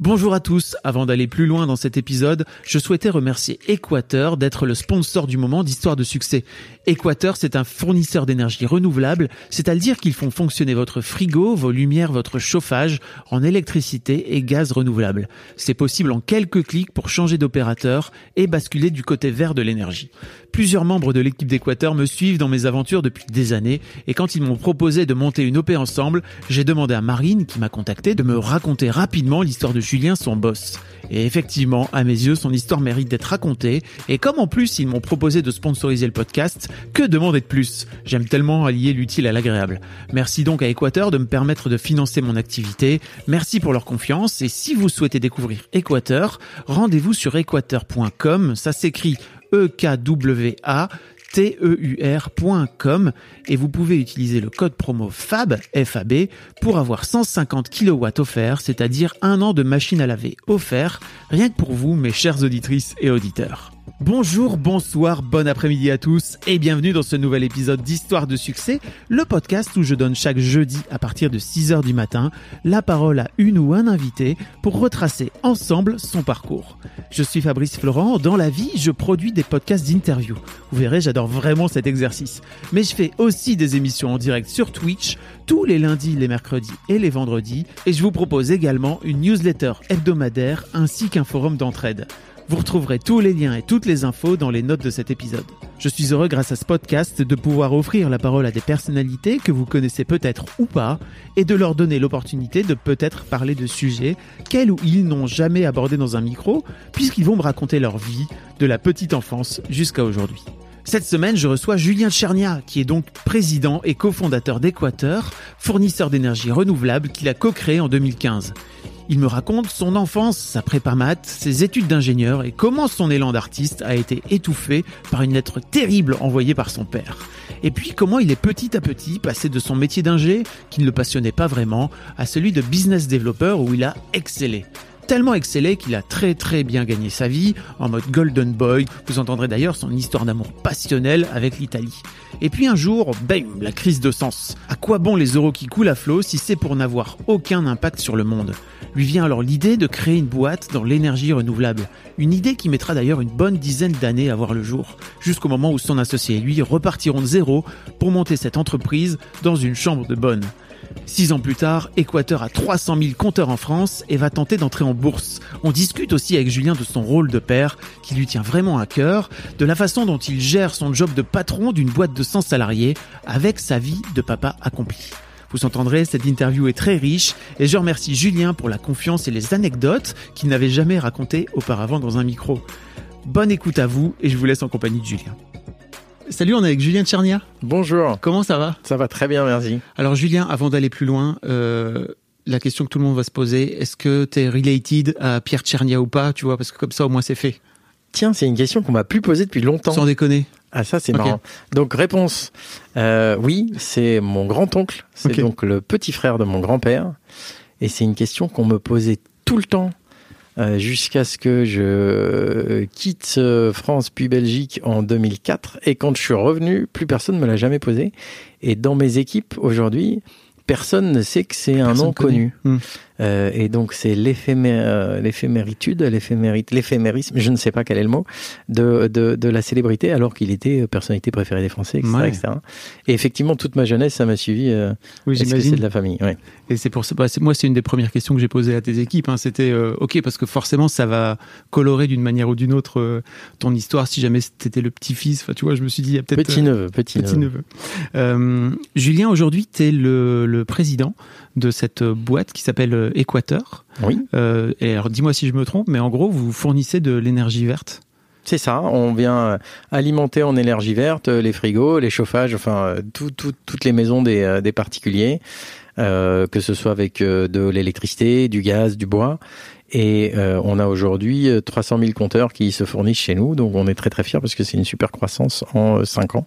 Bonjour à tous, avant d'aller plus loin dans cet épisode, je souhaitais remercier Équateur d'être le sponsor du moment d'Histoire de succès. Équateur, c'est un fournisseur d'énergie renouvelable, c'est-à-dire qu'ils font fonctionner votre frigo, vos lumières, votre chauffage en électricité et gaz renouvelable. C'est possible en quelques clics pour changer d'opérateur et basculer du côté vert de l'énergie. Plusieurs membres de l'équipe d'Équateur me suivent dans mes aventures depuis des années et quand ils m'ont proposé de monter une OP ensemble, j'ai demandé à Marine, qui m'a contacté, de me raconter rapidement l'histoire de Julien, son boss. Et effectivement, à mes yeux, son histoire mérite d'être racontée. Et comme en plus ils m'ont proposé de sponsoriser le podcast, que demander de plus? J'aime tellement allier l'utile à l'agréable. Merci donc à Équateur de me permettre de financer mon activité. Merci pour leur confiance. Et si vous souhaitez découvrir Équateur, rendez-vous sur équateur.com. Ça s'écrit E-K-W-A teur.com et vous pouvez utiliser le code promo FAB, FAB pour avoir 150 kW offerts, c'est-à-dire un an de machine à laver offert, rien que pour vous, mes chères auditrices et auditeurs. Bonjour, bonsoir, bon après-midi à tous et bienvenue dans ce nouvel épisode d'Histoire de succès, le podcast où je donne chaque jeudi à partir de 6h du matin la parole à une ou un invité pour retracer ensemble son parcours. Je suis Fabrice Florent, dans la vie je produis des podcasts d'interview. Vous verrez, j'adore vraiment cet exercice. Mais je fais aussi des émissions en direct sur Twitch tous les lundis, les mercredis et les vendredis et je vous propose également une newsletter hebdomadaire ainsi qu'un forum d'entraide. Vous retrouverez tous les liens et toutes les infos dans les notes de cet épisode. Je suis heureux grâce à ce podcast de pouvoir offrir la parole à des personnalités que vous connaissez peut-être ou pas et de leur donner l'opportunité de peut-être parler de sujets qu'elles ou ils n'ont jamais abordés dans un micro puisqu'ils vont me raconter leur vie de la petite enfance jusqu'à aujourd'hui. Cette semaine, je reçois Julien Tchernia, qui est donc président et cofondateur d'Équateur, fournisseur d'énergie renouvelable qu'il a co-créé en 2015. Il me raconte son enfance, sa prépa maths, ses études d'ingénieur et comment son élan d'artiste a été étouffé par une lettre terrible envoyée par son père. Et puis comment il est petit à petit passé de son métier d'ingé, qui ne le passionnait pas vraiment, à celui de business developer où il a excellé tellement excellé qu'il a très très bien gagné sa vie en mode golden boy. Vous entendrez d'ailleurs son histoire d'amour passionnel avec l'Italie. Et puis un jour, bam, la crise de sens. À quoi bon les euros qui coulent à flot si c'est pour n'avoir aucun impact sur le monde? Lui vient alors l'idée de créer une boîte dans l'énergie renouvelable. Une idée qui mettra d'ailleurs une bonne dizaine d'années à voir le jour, jusqu'au moment où son associé et lui repartiront de zéro pour monter cette entreprise dans une chambre de bonne. Six ans plus tard, Équateur a 300 000 compteurs en France et va tenter d'entrer en bourse. On discute aussi avec Julien de son rôle de père, qui lui tient vraiment à cœur, de la façon dont il gère son job de patron d'une boîte de 100 salariés avec sa vie de papa accompli. Vous entendrez, cette interview est très riche et je remercie Julien pour la confiance et les anecdotes qu'il n'avait jamais racontées auparavant dans un micro. Bonne écoute à vous et je vous laisse en compagnie de Julien. Salut, on est avec Julien Tchernia. Bonjour. Comment ça va? Ça va très bien, merci. Alors Julien, avant d'aller plus loin, euh, la question que tout le monde va se poser, est-ce que tu es related à Pierre Tchernia ou pas Tu vois, parce que comme ça au moins c'est fait. Tiens, c'est une question qu'on m'a plus posée depuis longtemps. Sans déconner. Ah ça c'est marrant. Donc réponse, euh, oui, c'est mon grand-oncle, c'est donc le petit frère de mon grand-père, et c'est une question qu'on me posait tout le temps euh, jusqu'à ce que je quitte euh, France puis Belgique en 2004, et quand je suis revenu, plus personne me l'a jamais posé, et dans mes équipes aujourd'hui, personne ne sait que c'est un nom connu. Hmm. Euh, et donc c'est euh, l'éphéméritude, l'éphéméri- l'éphémérisme, je ne sais pas quel est le mot, de, de, de la célébrité alors qu'il était euh, personnalité préférée des Français, etc. Ouais. etc. Et effectivement, toute ma jeunesse, ça m'a suivi. Euh, Oui, que c'est de la famille? Ouais. Et c'est pour ça, bah, moi, c'est une des premières questions que j'ai posées à tes équipes. hein. C'était euh, ok parce que forcément, ça va colorer d'une manière ou d'une autre ton histoire. Si jamais t'étais le petit-fils, enfin, tu vois, je me suis dit, il y a peut-être Petit neveu, petit, petit neveu. neveu. Euh, Julien, aujourd'hui, t'es le, le président de cette boîte qui s'appelle euh, Équateur. Oui, Euh, et alors, dis-moi si je me trompe, mais en gros, vous fournissez de l'énergie verte. c'est ça. On vient euh, alimenter en énergie verte euh, les frigos, les chauffages, enfin euh, tout, tout- toutes les maisons des, euh, des particuliers. que ce soit avec de l'électricité, du gaz, du bois. Et on a aujourd'hui 300 000 compteurs qui se fournissent chez nous, donc on est très très fiers parce que c'est une super croissance en 5 ans.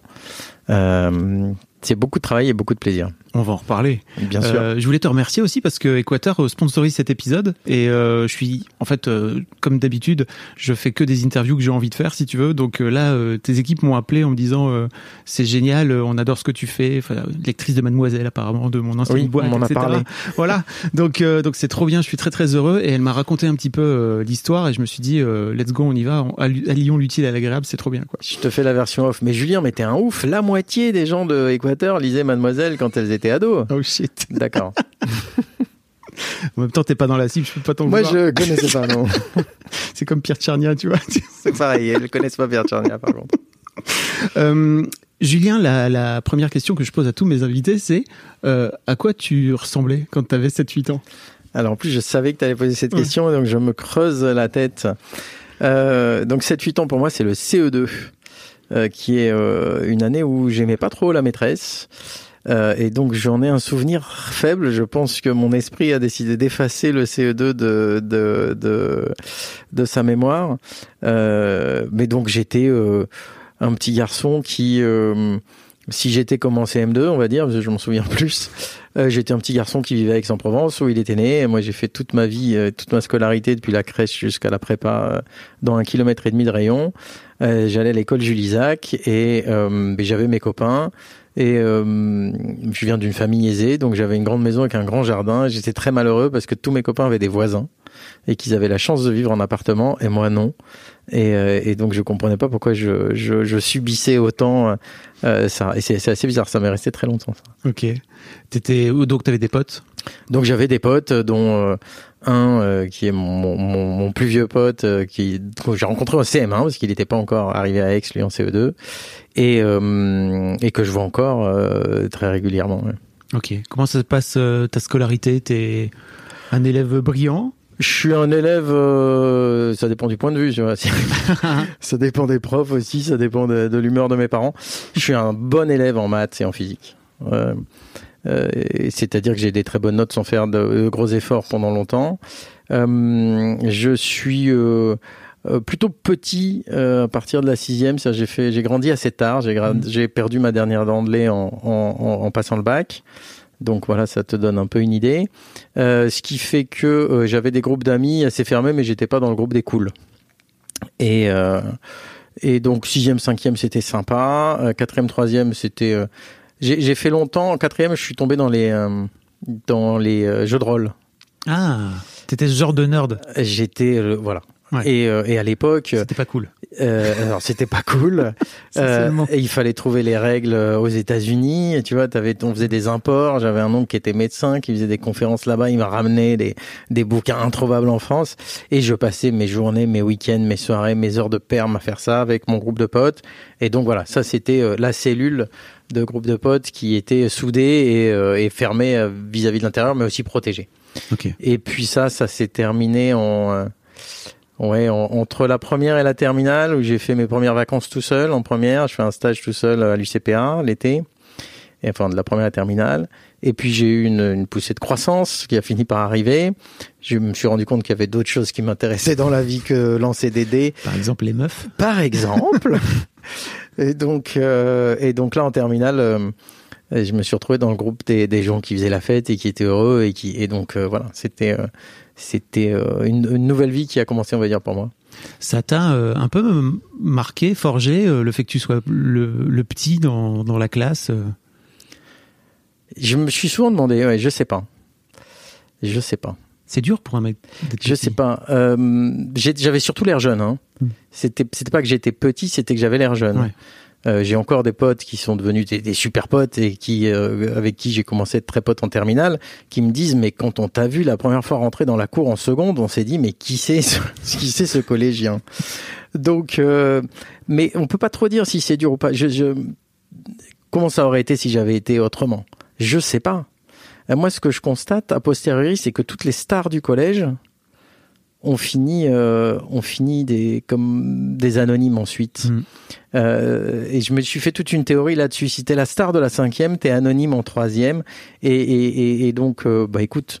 C'est beaucoup de travail et beaucoup de plaisir. On va en reparler. Bien sûr. Euh, je voulais te remercier aussi parce que Équateur euh, sponsorise cet épisode et euh, je suis en fait euh, comme d'habitude, je fais que des interviews que j'ai envie de faire si tu veux. Donc là tes équipes m'ont appelé en me disant c'est génial, on adore ce que tu fais, enfin, lectrice de mademoiselle apparemment de mon ancienne oui, boîte on en a parlé. voilà. Donc donc c'est trop bien, je suis très très heureux et elle m'a raconté un petit peu l'histoire et je me suis dit let's go, on y va, allions l'utile à l'agréable, c'est trop bien quoi. Je te fais la version off mais Julien mais t'es un ouf, la moitié des gens de Équateur lisaient mademoiselle quand elles étaient ados. Oh shit. D'accord. en même temps, t'es pas dans la cible, je peux pas t'en Moi, je connaissais pas, non. c'est comme Pierre Tchernia, tu vois. c'est pareil, je connais pas Pierre Tchernia, par contre. Euh, Julien, la, la, première question que je pose à tous mes invités, c'est euh, à quoi tu ressemblais quand tu avais 7-8 ans? Alors en plus, je savais que tu allais poser cette question, donc je me creuse la tête. Euh, donc 7-8 ans pour moi, c'est le CE2, euh, qui est euh, une année où j'aimais pas trop la maîtresse. Euh, et donc j'en ai un souvenir faible. Je pense que mon esprit a décidé d'effacer le CE2 de de de, de sa mémoire. Euh, mais donc j'étais euh, un petit garçon qui, si j'étais comme en CM2, on va dire, je m'en souviens plus, euh, j'étais un petit garçon qui vivait à Aix-en-Provence où il était né. Et moi j'ai fait toute ma vie, toute ma scolarité depuis la crèche jusqu'à la prépa dans un kilomètre et demi de rayon. J'allais à l'école Jules Isaac et j'avais mes copains. Et euh, je viens d'une famille aisée, donc j'avais une grande maison avec un grand jardin. J'étais très malheureux parce que tous mes copains avaient des voisins et qu'ils avaient la chance de vivre en appartement et moi non. Et, euh, et donc je comprenais pas pourquoi je, je, je subissais autant euh, ça. Et c'est assez bizarre, ça m'est resté très longtemps. Ça. Ok. T'étais donc t'avais des potes? Donc j'avais des potes dont euh, un euh, qui est mon, mon, mon, plus vieux pote euh, qui que j'ai rencontré au CM1 parce qu'il n'était pas encore arrivé à Aix lui en CE2 et euh, et que je vois encore euh, très régulièrement. Ouais. Ok. Comment ça se passe euh, ta scolarité? T'es un élève brillant? Je suis un élève, euh, ça dépend du point de vue, tu vois. ça dépend des profs aussi, ça dépend de, de l'humeur de mes parents. Je suis un bon élève en maths et en physique. Euh, euh, C'est-à-dire que j'ai des très bonnes notes sans faire de, de gros efforts pendant longtemps. Euh, je suis euh, plutôt petit euh, à partir de la sixième. J'ai fait, j'ai grandi assez tard. J'ai mmh. perdu ma dernière dent de lait en, en, en passant le bac. Donc voilà, ça te donne un peu une idée. Euh, ce qui fait que euh, j'avais des groupes d'amis assez fermés, mais j'étais pas dans le groupe des cools. Et euh, et donc sixième, cinquième, c'était sympa. Quatrième, troisième, c'était. J'ai fait longtemps. En quatrième, je suis tombé dans les dans les jeux de rôle. Ah, t'étais ce genre de nerd. J'étais voilà. Ouais. Et, euh, et à l'époque, c'était pas cool. Euh, alors c'était pas cool. euh, et il fallait trouver les règles aux États-Unis. Tu vois, avais, on faisait des imports. J'avais un oncle qui était médecin, qui faisait des conférences là-bas. Il m'a ramené des, des bouquins introuvables en France. Et je passais mes journées, mes week-ends, mes soirées, mes heures de perme à faire ça avec mon groupe de potes. Et donc voilà, ça c'était euh, la cellule de groupe de potes qui était soudée et, euh, et fermée vis-à-vis -vis de l'intérieur, mais aussi protégée. Okay. Et puis ça, ça s'est terminé en Ouais, en, entre la première et la terminale, où j'ai fait mes premières vacances tout seul, en première, je fais un stage tout seul à l'UCPA l'été, et enfin de la première à la terminale. Et puis j'ai eu une, une, poussée de croissance qui a fini par arriver. Je me suis rendu compte qu'il y avait d'autres choses qui m'intéressaient dans la vie que lancer des dés. Par exemple les meufs. Par exemple. et donc euh, et donc là en terminale. Euh, je me suis retrouvé dans le groupe des, des, gens qui faisaient la fête et qui étaient heureux et qui et donc euh, voilà c'était euh, c'était euh, une, une, nouvelle vie qui a commencé, on va dire, pour moi. Ça t'a euh, un peu marqué, forgé, euh, le fait que tu sois le, le petit dans, dans, la classe Je me suis souvent demandé, ouais, je sais pas. Je sais pas. C'est dur pour un mec. Je sais pas. Euh, j'avais surtout l'air jeune. Hein. Mm. C'était, c'était pas que j'étais petit, c'était que j'avais l'air jeune. Ouais. Euh, j'ai encore des potes qui sont devenus des, des super potes et qui euh, avec qui j'ai commencé à être très pote en terminale, qui me disent mais quand on t'a vu la première fois rentrer dans la cour en seconde, on s'est dit mais qui c'est ce, qui c'est ce collégien? Donc, euh, mais on peut pas trop dire si c'est dur ou pas. Je, je, comment ça aurait été si j'avais été autrement? Je sais pas. moi, ce que je constate a posteriori, c'est que toutes les stars du collège on finit, euh, on finit des, comme des anonymes ensuite. Mm. Euh, et je me suis fait toute une théorie là-dessus. Si t'es la star de la cinquième, t'es anonyme en troisième. Et, et, et, et donc, euh, bah écoute,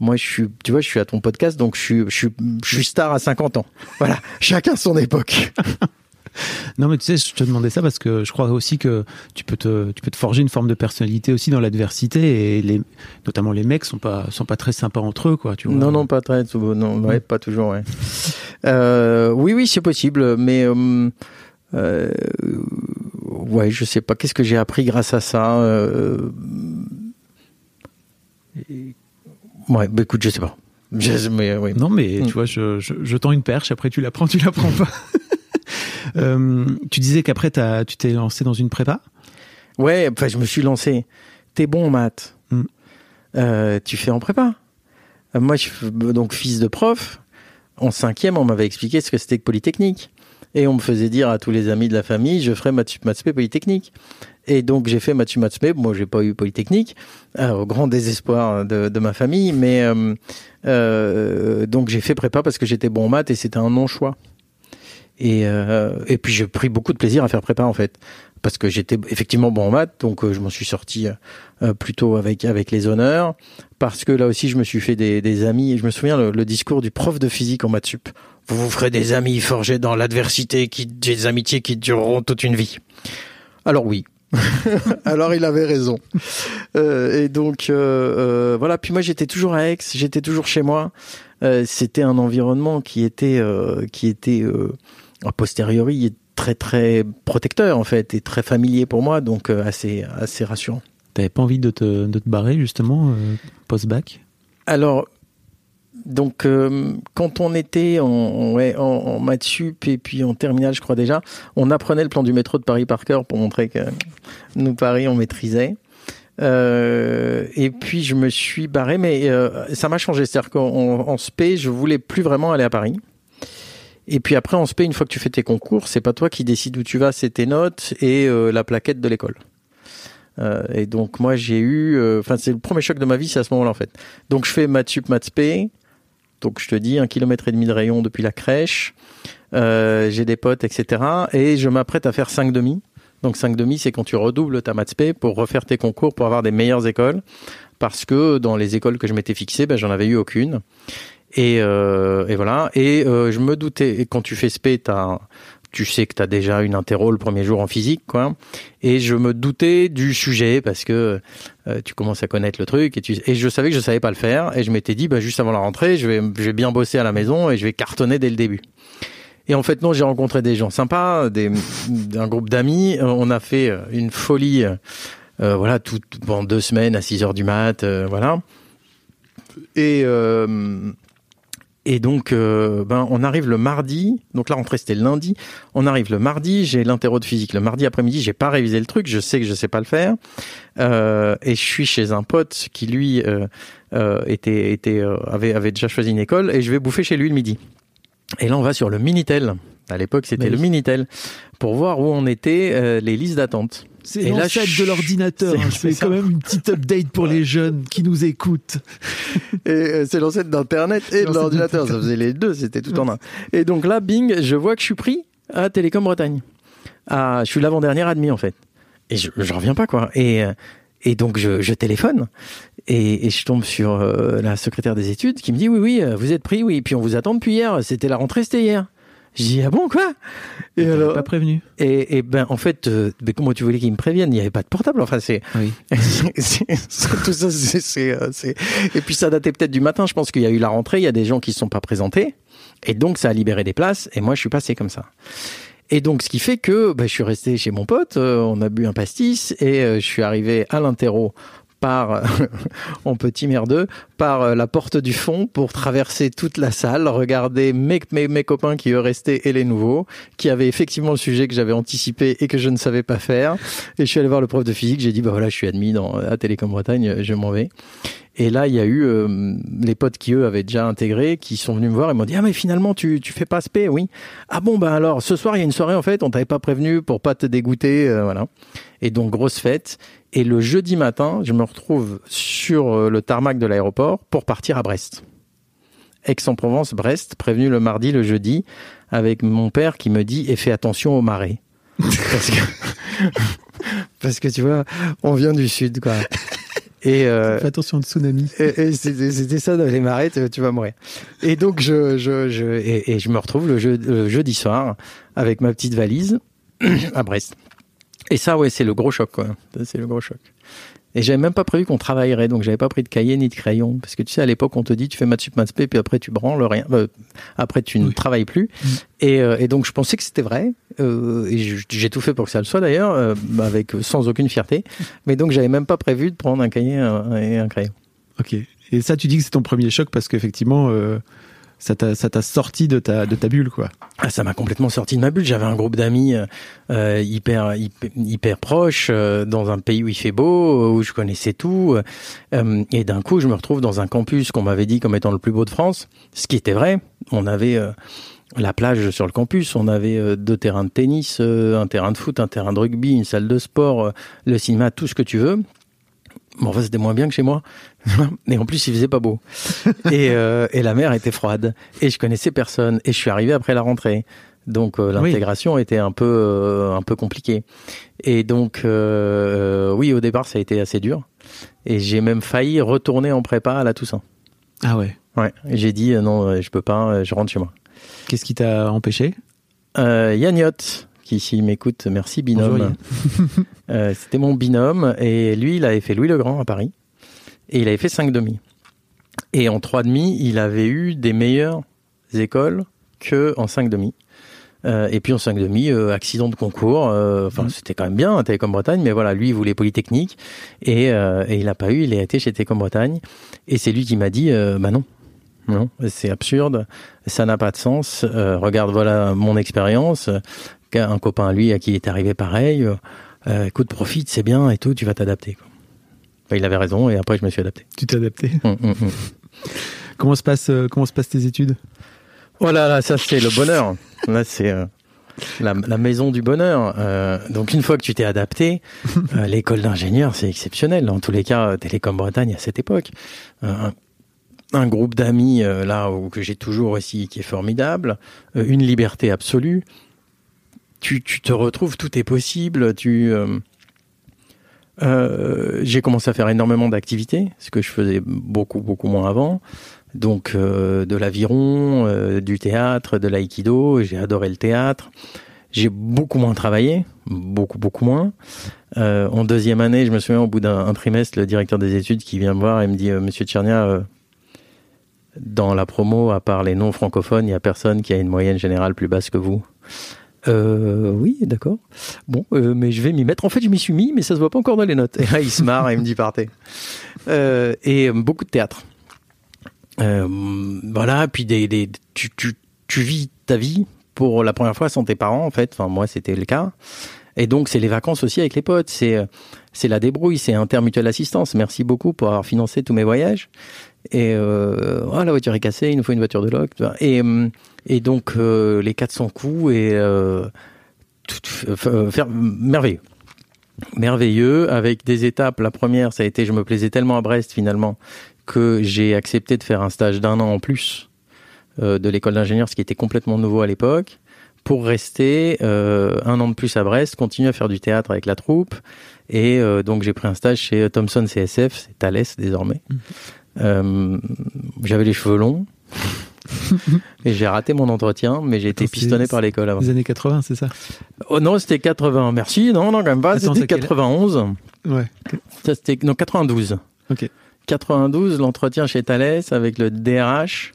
moi je suis, tu vois, je suis à ton podcast, donc je suis, je suis, je suis star à 50 ans. Voilà, chacun son époque. Non, mais tu sais, je te demandais ça parce que je crois aussi que tu peux te, tu peux te forger une forme de personnalité aussi dans l'adversité et les, notamment les mecs sont pas, sont pas très sympas entre eux, quoi. Tu vois. Non, non, pas très, non, ouais, pas toujours. Ouais. Euh, oui, oui, c'est possible, mais euh, euh, ouais, je sais pas. Qu'est-ce que j'ai appris grâce à ça Ouais, bah écoute, je sais pas. Je- mais, oui. Non, mais tu vois, je, je, je tends une perche, après tu la prends, tu la prends pas. Euh, tu disais qu'après t'as- tu t'es lancé dans une prépa? Ouais, enfin, je me suis lancé. T'es bon en maths. Mm. Euh, tu fais en prépa. Euh, Moi, je suis donc fils de prof. En cinquième, on m'avait expliqué ce que c'était que Polytechnique. Et on me faisait dire à tous les amis de la famille, je ferai maths maths Polytechnique. Et donc, j'ai fait maths maths. Moi, j'ai pas eu Polytechnique, euh, au grand désespoir de, de ma famille. Mais euh, euh, donc, j'ai fait prépa parce que j'étais bon en maths et c'était un non-choix. Et, euh, et puis, j'ai pris beaucoup de plaisir à faire prépa, en fait parce que j'étais effectivement bon en maths, donc euh, je m'en suis sorti euh, plutôt avec avec les honneurs. Parce que là aussi, je me suis fait des, des amis. Et je me souviens le, le discours du prof de physique en maths sup. Vous vous ferez des amis forgés dans l'adversité, qui des amitiés qui dureront toute une vie. Alors oui. Alors il avait raison. Euh, et donc euh, euh, voilà. Puis moi j'étais toujours à Aix, j'étais toujours chez moi. Euh, C'était un environnement qui était euh, qui était euh, a posteriori très très protecteur en fait et très familier pour moi, donc euh, assez assez rassurant. T'avais pas envie de te, de te barrer justement euh, post-bac? Alors donc euh, quand on était en, en- ouais, en, en maths sup et puis en terminale, je crois déjà, on apprenait le plan du métro de Paris par cœur pour montrer que nous Paris on maîtrisait. Euh, et puis je me suis barré, mais euh, ça m'a changé. C'est-à-dire qu'en en spé, je voulais plus vraiment aller à Paris. Et puis après, en spé, une fois que tu fais tes concours, c'est pas toi qui décides où tu vas, c'est tes notes et euh, la plaquette de l'école. Euh, et donc moi j'ai eu, euh, enfin c'est le premier choc de ma vie, c'est à ce moment-là en fait. Donc je fais maths sup, maths. Donc je te dis un kilomètre et demi de rayon depuis la crèche. Euh, j'ai des potes, etc. Et je m'apprête à faire 5 demi. Donc 5 demi, c'est quand tu redoubles ta maths pour refaire tes concours pour avoir des meilleures écoles. Parce que dans les écoles que je m'étais fixées, ben, j'en avais eu aucune. Et, euh, et voilà. Et euh, je me doutais. Quand tu fais spé, t'as tu sais que tu as déjà une interro le premier jour en physique, quoi. Et je me doutais du sujet parce que euh, tu commences à connaître le truc et, tu, et je savais que je savais pas le faire et je m'étais dit, bah, juste avant la rentrée, je vais, je vais bien bosser à la maison et je vais cartonner dès le début. Et en fait, non, j'ai rencontré des gens sympas, des, un groupe d'amis. Euh, On a fait euh, une folie, euh, voilà, tout, pendant deux semaines à 6 heures du mat, voilà. Et, euh, et donc, euh, ben, on arrive le mardi. Donc la rentrée, c'était le lundi. On arrive le mardi. J'ai l'interro de physique le mardi après-midi. J'ai pas révisé le truc. Je sais que je sais pas le faire. Euh, et je suis chez un pote qui lui euh, euh, était, était, euh, avait, avait déjà choisi une école. Et je vais bouffer chez lui le midi. Et là, on va sur le Minitel. À l'époque, c'était Mais le. Minitel pour voir où on était les listes d'attente. C'est Et l'ancêtre je- de l'ordinateur. c'est- hein. Je fais quand même une petite update pour les jeunes qui nous écoutent. Et euh, c'est l'ancêtre d'Internet et de l'ordinateur. Ça faisait les deux, c'était tout en un. Et donc là, bing, je vois que je suis pris à Télécom Bretagne. Ah, je suis l'avant-dernière admis en fait. Et je, je reviens pas quoi. Et, euh, et donc je, je téléphone et, et je tombe sur euh, la secrétaire des études qui me dit oui, oui, vous êtes pris, oui. Puis on vous attend depuis hier. C'était la rentrée, c'était hier. Je dis ah bon quoi? Et T'avais alors pas prévenu. et, et ben en fait, euh, mais comment tu voulais qu'ils me préviennent Il n'y avait pas de portable. Enfin c'est Oui. tout ça, c'est, c'est, euh, c'est- Et puis ça datait peut-être du matin. Je pense qu'il y a eu la rentrée. Il y a des gens qui ne sont pas présentés. Et donc ça a libéré des places. Et moi, je suis passé comme ça. Et donc, ce qui fait que bah, je suis resté chez mon pote. euh, on a bu un pastis et euh, je suis arrivé à l'interro par en petit merdeux par euh, la porte du fond pour traverser toute la salle, regarder mes, mes, mes copains qui eux restaient et les nouveaux, qui avaient effectivement le sujet que j'avais anticipé et que je ne savais pas faire. Et je suis allé voir le prof de physique, j'ai dit bah voilà, je suis admis dans à Télécom Bretagne, je m'en vais. Et là, il y a eu euh, les potes qui eux avaient déjà intégré, qui sont venus me voir et m'ont dit ah mais finalement tu tu fais pas spé, oui. Ah bon bah alors ce soir il y a une soirée en fait, on t'avait pas prévenu pour pas te dégoûter, euh, voilà. Et donc grosse fête. Et le jeudi matin, je me retrouve sur euh, le tarmac de l'aéroport pour partir à Brest. Aix-en-Provence, Brest, prévenu le mardi, le jeudi, avec mon père qui me dit et fais attention aux marées. parce, que, parce que tu vois, on vient du sud, quoi. Et euh, Fais attention au tsunami. Et, c'était ça dans les marées, tu, vas mourir. Et donc je, je, je et, je me retrouve le, jeudi soir avec ma petite valise à Brest. Et ça, ouais, c'est le gros choc, quoi. C'est le gros choc. Et j'avais même pas prévu qu'on travaillerait, donc j'avais pas pris de cahier ni de crayon. Parce que tu sais, à l'époque, on te dit, tu fais maths sup, maths puis après tu branles rien. Euh, après, tu ne travailles plus. Mm. Et, euh, et, donc, je pensais que c'était vrai. Euh, et j'ai tout fait pour que ça le soit d'ailleurs, euh, avec sans aucune fierté. Mais donc, j'avais même pas prévu de prendre un cahier et un crayon. Ok. Et ça, tu dis que c'est ton premier choc parce qu'effectivement, ça t'a sorti de ta de ta bulle quoi. Ah, ça m'a complètement sorti de ma bulle. J'avais un groupe d'amis euh, hyper, hyper proches euh, dans un pays où il fait beau, où je connaissais tout, euh, et d'un coup je me retrouve dans un campus qu'on m'avait dit comme étant le plus beau de France, ce qui était vrai. On avait euh, la plage sur le campus, on avait deux terrains de tennis, un terrain de foot, un terrain de rugby, une salle de sport, le cinéma, tout ce que tu veux. Bon, enfin, c'était moins bien que chez moi. Et en plus, il faisait pas beau. et, euh, et la mer était froide. Et je connaissais personne. Et je suis arrivé après la rentrée. Donc euh, l'intégration était un peu euh, un peu compliquée. Et donc oui, au départ, ça a été assez dur. Et j'ai même failli retourner en prépa à la Toussaint. Ah ouais. Ouais. J'ai dit non, je peux pas. Je rentre chez moi. Qu'est-ce qui t'a empêché? Euh, Yanniot, qui s'il m'écoute, merci binôme. euh, C'était mon binôme et lui, il avait fait Louis le Grand à Paris et il avait fait 5 demi. Et en 3 demi, il avait eu des meilleures écoles que en 5 demi. Euh, et puis en 5 demi, euh, accident de concours. Euh, enfin, mmh. c'était quand même bien, hein, Télécom Bretagne, mais voilà, lui, il voulait Polytechnique et, et il n'a pas eu. Il a été chez Télécom Bretagne et c'est lui qui m'a dit, bah non, non, c'est absurde, ça n'a pas de sens. regarde, voilà mon expérience un copain à lui à qui il est arrivé pareil. Euh, écoute, profite, c'est bien et tout, tu vas t'adapter. il avait raison et après je me suis adapté. Tu t'es adapté. Hum, hum, hum. comment se passe euh, comment se passent tes études? Oh là là, ça c'est le bonheur. Là c'est euh, la, maison du bonheur. Euh, donc une fois que tu t'es adapté, l'école d'ingénieur c'est exceptionnel. Dans tous les cas, Télécom Bretagne à cette époque. Un, un, groupe d'amis là où, que j'ai toujours aussi qui est formidable, une liberté absolue tu, te retrouves, tout est possible. Tu, euh, euh, j'ai commencé à faire énormément d'activités, ce que je faisais beaucoup, beaucoup moins avant. Donc, euh, de l'aviron, du théâtre, de l'aïkido. J'ai adoré le théâtre. J'ai beaucoup moins travaillé, beaucoup, beaucoup moins. En deuxième année, je me souviens, au bout d'un trimestre, le directeur des études qui vient me voir et me dit Monsieur Tchernia, dans la promo, à part les non francophones, il n'y a personne qui a une moyenne générale plus basse que vous. Euh, oui, d'accord. Bon, euh, mais je vais m'y mettre. En fait, je m'y suis mis, mais ça se voit pas encore dans les notes. Et là, il se marre et il me dit partez. Euh, et euh, beaucoup de théâtre. Euh, voilà, puis des, des tu, tu, tu vis ta vie pour la première fois sans tes parents, en fait. Enfin, moi, c'était le cas. Et donc, c'est les vacances aussi avec les potes. C'est, euh, c'est la débrouille, c'est Intermutuelle Assistance. Merci beaucoup pour avoir financé tous mes voyages. Et oh, la voiture est cassée, il nous faut une voiture de loc. Et, euh, et donc euh, les 400 coups et euh, tout, faire merveilleux. Merveilleux avec des étapes. La première, ça a été, je me plaisais tellement à Brest finalement que j'ai accepté de faire un stage d'un an en plus de l'école d'ingénieur, ce qui était complètement nouveau à l'époque, pour rester un an de plus à Brest, continuer à faire du théâtre avec la troupe. Et donc j'ai pris un stage chez Thomson CSF, c'est Thales désormais. Mmh. Euh, j'avais les cheveux longs. et j'ai raté mon entretien, mais j'ai été pistonné par l'école avant. Les années 80, c'est ça? Oh non, c'était 80. Merci. Non, non, quand même pas. C'était 91. Ouais. Ça, c'était, non, 92. Ok. 92, l'entretien chez Thales avec le DRH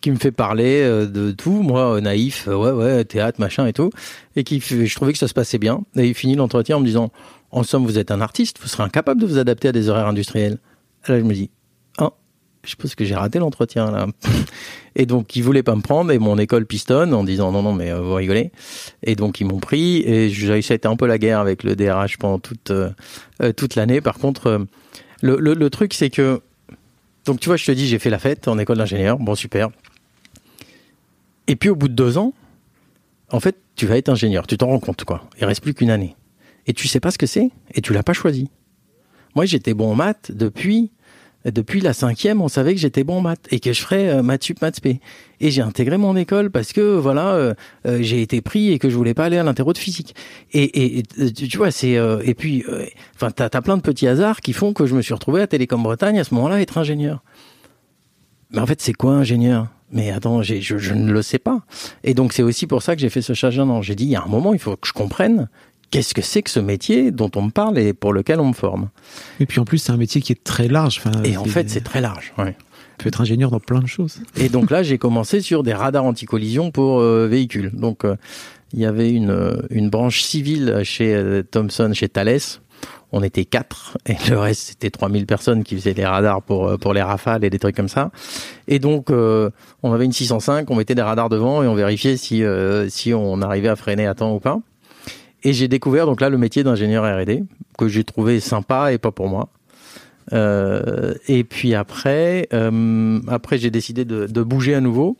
qui me fait parler euh, de tout, moi, naïf, ouais, ouais, théâtre, machin et tout. Et qui, je trouvais que ça se passait bien. Et il finit l'entretien en me disant, en somme, vous êtes un artiste, vous serez incapable de vous adapter à des horaires industriels. là, je me dis, je pense que j'ai raté l'entretien là. Et donc ils voulaient pas me prendre et mon école pistonne en disant non non mais euh, vous rigolez. Et donc ils m'ont pris et j'ai été un peu la guerre avec le DRH pendant toute euh, euh, toute l'année. Par contre le, le, le truc c'est que donc tu vois je te dis j'ai fait la fête en école d'ingénieur bon super. Et puis au bout de deux ans en fait tu vas être ingénieur tu t'en rends compte quoi. Il reste plus qu'une année et tu sais pas ce que c'est et tu l'as pas choisi. Moi j'étais bon en maths depuis Depuis la cinquième, on savait que j'étais bon en maths et que je ferais euh, maths sup, maths p. Et j'ai intégré mon école parce que voilà, euh, euh, j'ai été pris et que je voulais pas aller à l'interro de physique. Et, et, et tu vois, c'est et puis, enfin, t'as as plein de petits hasards qui font que je me suis retrouvé à Télécom Bretagne à ce moment-là être ingénieur. Mais en fait, c'est quoi ingénieur? Mais attends, je, je, ne le sais pas. Et donc c'est aussi pour ça que j'ai fait ce changement. J'ai dit, il y a un moment, il faut que je comprenne qu'est-ce que c'est que ce métier dont on me parle et pour lequel on me forme. Et puis en plus, c'est un métier qui est très large. Enfin, et en fait, c'est très large. Ouais. Tu peux être ingénieur dans plein de choses. Et donc là, j'ai commencé sur des radars anti-collision pour euh, véhicules. Donc, euh, il y avait une, euh, une branche civile chez Thomson, chez Thales. On était quatre et le reste c'était 3000 personnes qui faisaient les radars pour pour les rafales et des trucs comme ça. Et donc on avait une 605, on mettait des radars devant et on vérifiait si si on arrivait à freiner à temps ou pas. Et j'ai découvert donc là le métier d'ingénieur R&D que j'ai trouvé sympa et pas pour moi. Euh, et puis après, euh, après j'ai décidé de, de bouger à nouveau.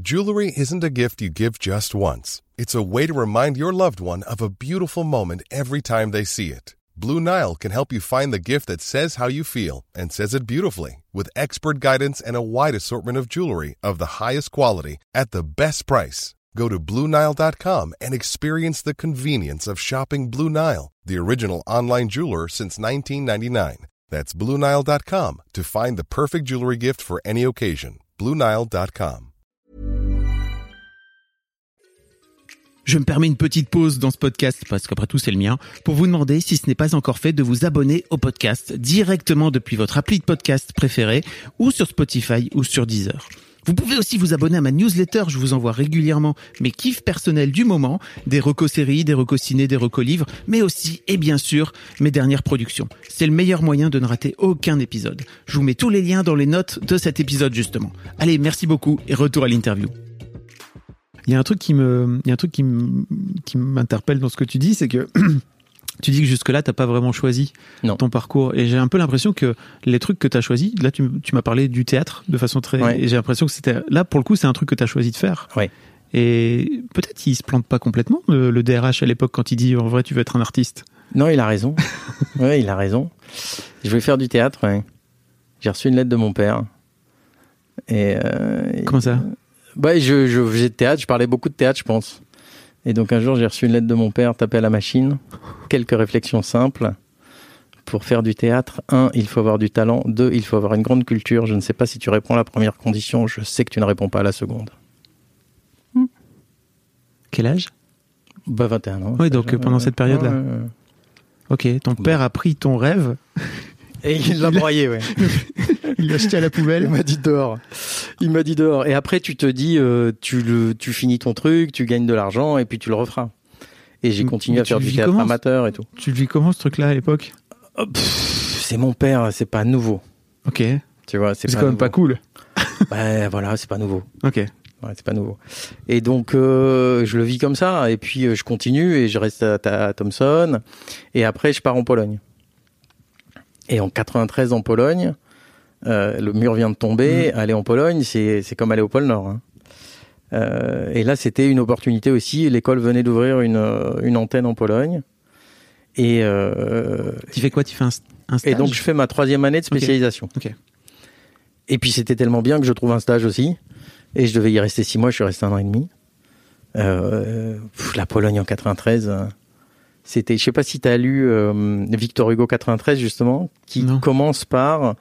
Jewelry isn't a gift you give just once. It's a way to remind your loved one of a beautiful moment every time they see it. Blue Nile can help you find the gift that says how you feel and says it beautifully with expert guidance and a wide assortment of jewelry of the highest quality at the best price. Go to BlueNile.com and experience the convenience of shopping Blue Nile, the original online jeweler since 1999. That's BlueNile.com to find the perfect jewelry gift for any occasion. BlueNile.com. Je me permets une petite pause dans ce podcast, parce qu'après tout c'est le mien, pour vous demander si ce n'est pas encore fait de vous abonner au podcast directement depuis votre appli de podcast préféré ou sur Spotify ou sur Deezer. Vous pouvez aussi vous abonner à ma newsletter, je vous envoie régulièrement mes kiffs personnels du moment, des recos séries, des recos ciné, des recos livres, mais aussi, et bien sûr, mes dernières productions. C'est le meilleur moyen de ne rater aucun épisode. Je vous mets tous les liens dans les notes de cet épisode justement. Allez, merci beaucoup et retour à l'interview. Il y a un truc qui me, il y a un truc qui m'interpelle dans ce que tu dis, c'est que Tu dis que jusque-là, tu n'as pas vraiment choisi ton parcours. Et j'ai un peu l'impression que les trucs que tu as choisis, là, tu, m'as parlé du théâtre de façon très. Et j'ai l'impression que c'était. Là, pour le coup, c'est un truc que tu as choisi de faire. Ouais. Et peut-être il se plante pas complètement, le, DRH à l'époque, quand il dit en vrai, tu veux être un artiste. Non, il a raison. ouais, il a raison. Je voulais faire du théâtre, J'ai reçu une lettre de mon père. Et. Euh, Comment ça bah, je, je faisais de théâtre, je parlais beaucoup de théâtre, je pense. Et donc un jour, j'ai reçu une lettre de mon père tapé à la machine. Quelques réflexions simples. Pour faire du théâtre, un, il faut avoir du talent. Deux, il faut avoir une grande culture. Je ne sais pas si tu réponds à la première condition. Je sais que tu ne réponds pas à la seconde. Hmm. Quel âge? Bah, 21 ans. Oui, donc pendant cette période-là. Ok, ton père a pris ton rêve. Et il l'a broyé, ouais. il l'a jeté à la poubelle. Il m'a dit dehors. Il m'a dit dehors. Et après, tu te dis, euh, tu le, tu finis ton truc, tu gagnes de l'argent et puis tu le referas. Et j'ai continué à faire du théâtre amateur et tout. Tu le vis comment ce truc-là à l'époque? Oh, C'est mon père, c'est pas nouveau. Ok. Tu vois, c'est quand même pas cool. ben voilà, c'est pas nouveau. Ok. Ouais, c'est pas nouveau. Et donc euh, je le vis comme ça. Et puis euh, je continue et je reste à, à Thomson. Et après je pars en Pologne. Et en 93 en Pologne, euh, le mur vient de tomber. Mm. Aller en Pologne, c'est comme aller au pôle Nord. Hein. Euh, et là, c'était une opportunité aussi. L'école venait d'ouvrir une, une, antenne en Pologne. Et euh, tu fais quoi? Tu fais un, stage Et donc, je fais ma troisième année de spécialisation. Et puis, c'était tellement bien que je trouve un stage aussi. Et je devais y rester six mois. Je suis resté un an et demi. Euh, la Pologne en 93. C'était, je sais pas si tu as lu euh, Victor Hugo 93 justement, qui commence par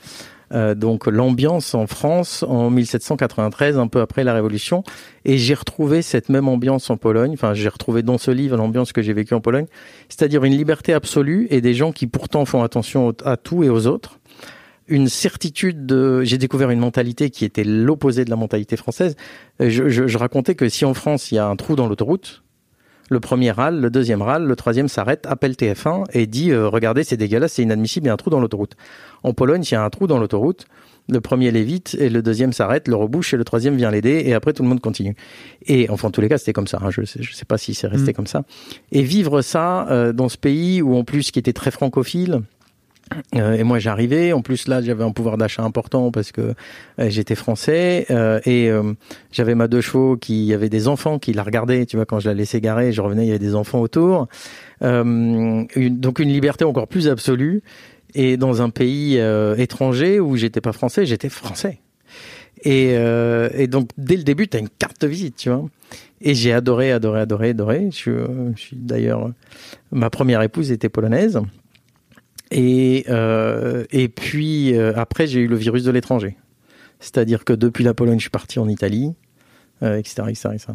euh, donc l'ambiance en France en 1793, un peu après la Révolution, et j'ai retrouvé cette même ambiance en Pologne. Enfin, j'ai retrouvé dans ce livre l'ambiance que j'ai vécue en Pologne, c'est-à-dire une liberté absolue et des gens qui pourtant font attention à tout et aux autres. Une certitude de, j'ai découvert une mentalité qui était l'opposé de la mentalité française. Euh, je, je, je racontais que si en France il y a un trou dans l'autoroute, le premier râle, le deuxième râle, le troisième s'arrête, appelle TF1 et dit euh, regardez c'est dégueulasse, c'est inadmissible, il y a un trou dans l'autoroute. En Pologne, s'il y a un trou dans l'autoroute, le premier l'évite et le deuxième s'arrête, le rebouche et le troisième vient l'aider et après tout le monde continue. Et enfin en tous les cas c'était comme ça. Hein, je sais, je sais pas si c'est resté mm. comme ça. Et vivre ça euh, dans ce pays où en plus qui était très francophile, euh, et moi j'arrivais, en plus là j'avais un pouvoir d'achat important parce que euh, j'étais français euh, et j'avais ma deux chevaux qui avait des enfants qui la regardaient, tu vois quand je la laissais garer, je revenais il y avait des enfants autour, donc une liberté encore plus absolue Et dans un pays étranger où j'étais pas français, j'étais français. Et, donc dès le début, tu as une carte de visite, tu vois. Et j'ai adoré, adoré, adoré, adoré. Je suis d'ailleurs, ma première épouse était polonaise. Et, euh, et puis euh, après, j'ai eu le virus de l'étranger. C'est-à-dire que depuis la Pologne, je suis parti en Italie, euh, etc., etc., etc.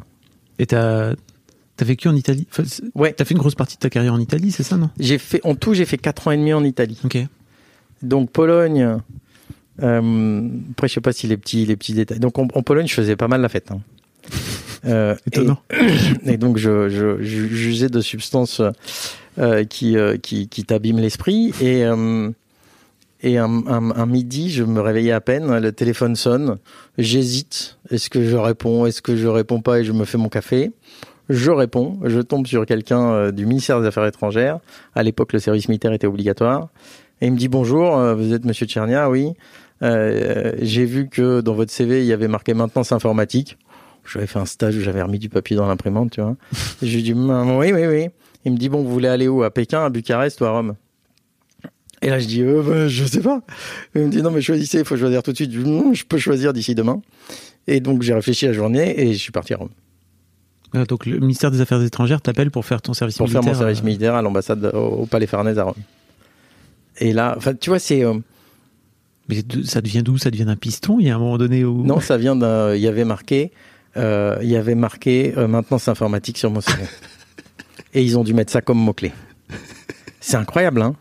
Et t'as as vécu en Italie? Enfin, Ouais. T'as fait une grosse partie de ta carrière en Italie, c'est ça, non? J'ai fait, en tout, j'ai fait quatre ans et demi en Italie. Ok. Donc Pologne. euh, après, je sais pas si les petits, les petits détails. Donc en, en Pologne, je faisais pas mal la fête. hein. Euh, Étonnant. et, et donc je, je, j'usais de substances qui, euh, qui, qui t'abîment l'esprit. Et, euh, et un, un, un midi, je me réveillais à peine, le téléphone sonne, j'hésite. Est-ce que je réponds? Est-ce que je réponds pas? Et je me fais mon café je réponds, je tombe sur quelqu'un euh, du ministère des Affaires étrangères. À l'époque, le service militaire était obligatoire. Et il me dit bonjour, euh, vous êtes Monsieur Tchernia, oui. Euh, J'ai vu que dans votre CV, il y avait marqué maintenance informatique. J'avais fait un stage où j'avais remis du papier dans l'imprimante, tu vois. Dis Hum, oui, oui, oui. Il me dit bon, vous voulez aller où? À Pékin, à Bucarest ou à Rome? Et là, je dis euh, bah, je sais pas. Il me dit non, mais choisissez, il faut choisir tout de suite. Je, dis, je peux choisir d'ici demain. Et donc j'ai réfléchi la journée et je suis parti à Rome Ah, Donc le ministère des Affaires étrangères t'appelle pour faire ton service pour faire militaire. mon service euh, militaire à l'ambassade au, au Palais Farnèse à Rome. Et là, enfin, tu vois, c'est euh, Mais ça devient d'où? Ça devient d'un piston? Il y a un moment donné où. non, ça vient d'un. Il y avait marqué, euh, il y avait marqué euh, maintenance informatique sur mon CV. Et ils ont dû mettre ça comme mot clé. C'est incroyable, hein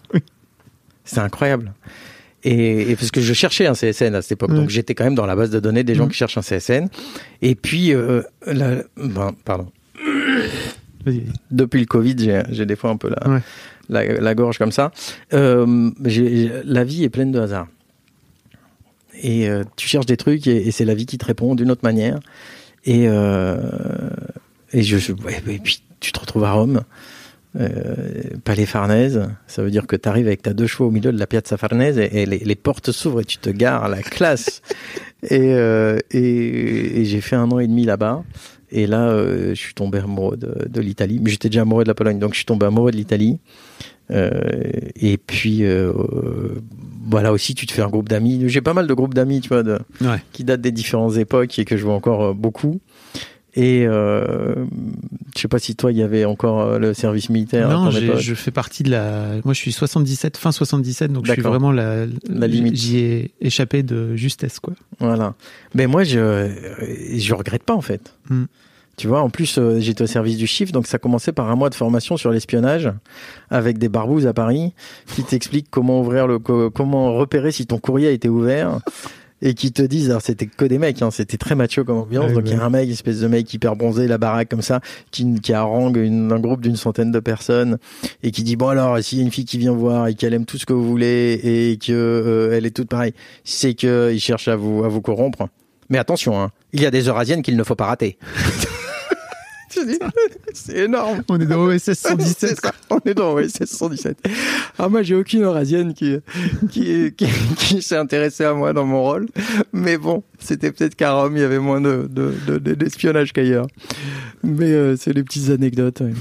C'est incroyable. Et, et parce que je cherchais un CSN à cette époque, donc j'étais quand même dans la base de données des gens Mhm. qui cherchent un CSN. Et puis, euh, la- ben, pardon. Depuis le Covid, j'ai des fois un peu la, Ouais. la, la gorge comme ça. Euh, la vie est pleine de hasard. Et euh, tu cherches des trucs et, et c'est la vie qui te répond d'une autre manière. Et, euh, et, je, je- ouais, et puis tu te retrouves à Rome, euh, Palais Farnèse. Ça veut dire que tu arrives avec ta deux chevaux au milieu de la Piazza Farnèse et, et les, les portes s'ouvrent et tu te gares à la classe. et euh, et, et j'ai fait un an et demi là-bas. Et là, euh, je suis tombé amoureux de, de l'Italie. Mais j'étais déjà amoureux de la Pologne, donc je suis tombé amoureux de l'Italie. Et puis, voilà aussi, tu te fais un groupe d'amis. J'ai pas mal de groupes d'amis, tu vois, de, Ouais. qui datent des différentes époques et que je vois encore beaucoup. Et euh, je sais pas si toi, il y avait encore euh, le service militaire. Non, je fais partie de la. Moi, je suis 77, fin 77, donc je suis vraiment la, La limite. J'y ai échappé de justesse, quoi. Voilà. Mais moi, je je regrette pas en fait. Hmm. Tu vois, en plus, euh, j'étais au service du chiffre, donc ça commençait par un mois de formation sur l'espionnage avec des barbouzes à Paris qui t'expliquent comment ouvrir le, co- comment repérer si ton courrier a été ouvert. Et qui te disent, alors c'était que des mecs, hein, c'était très macho comme ambiance. Ouais, donc il y a un mec, espèce de mec hyper bronzé, la baraque comme ça, qui, qui harangue une- un groupe d'une centaine de personnes et qui dit bon alors s'il y a une fille qui vient voir et qu'elle aime tout ce que vous voulez et que euh, elle est toute pareille, c'est que il cherche à vous à vous corrompre. Mais attention, hein, il y a des eurasiennes qu'il ne faut pas rater. C'est énorme. On est dans OSS C'est 117. ça, on est dans OSS 117. Ah, moi, j'ai aucune eurasienne qui, qui, qui, qui s'est intéressée à moi dans mon rôle. Mais bon, c'était peut-être qu'à Rome, il y avait moins de, de, de- de- d'espionnage qu'ailleurs. Mais euh, c'est les petites anecdotes. ouais.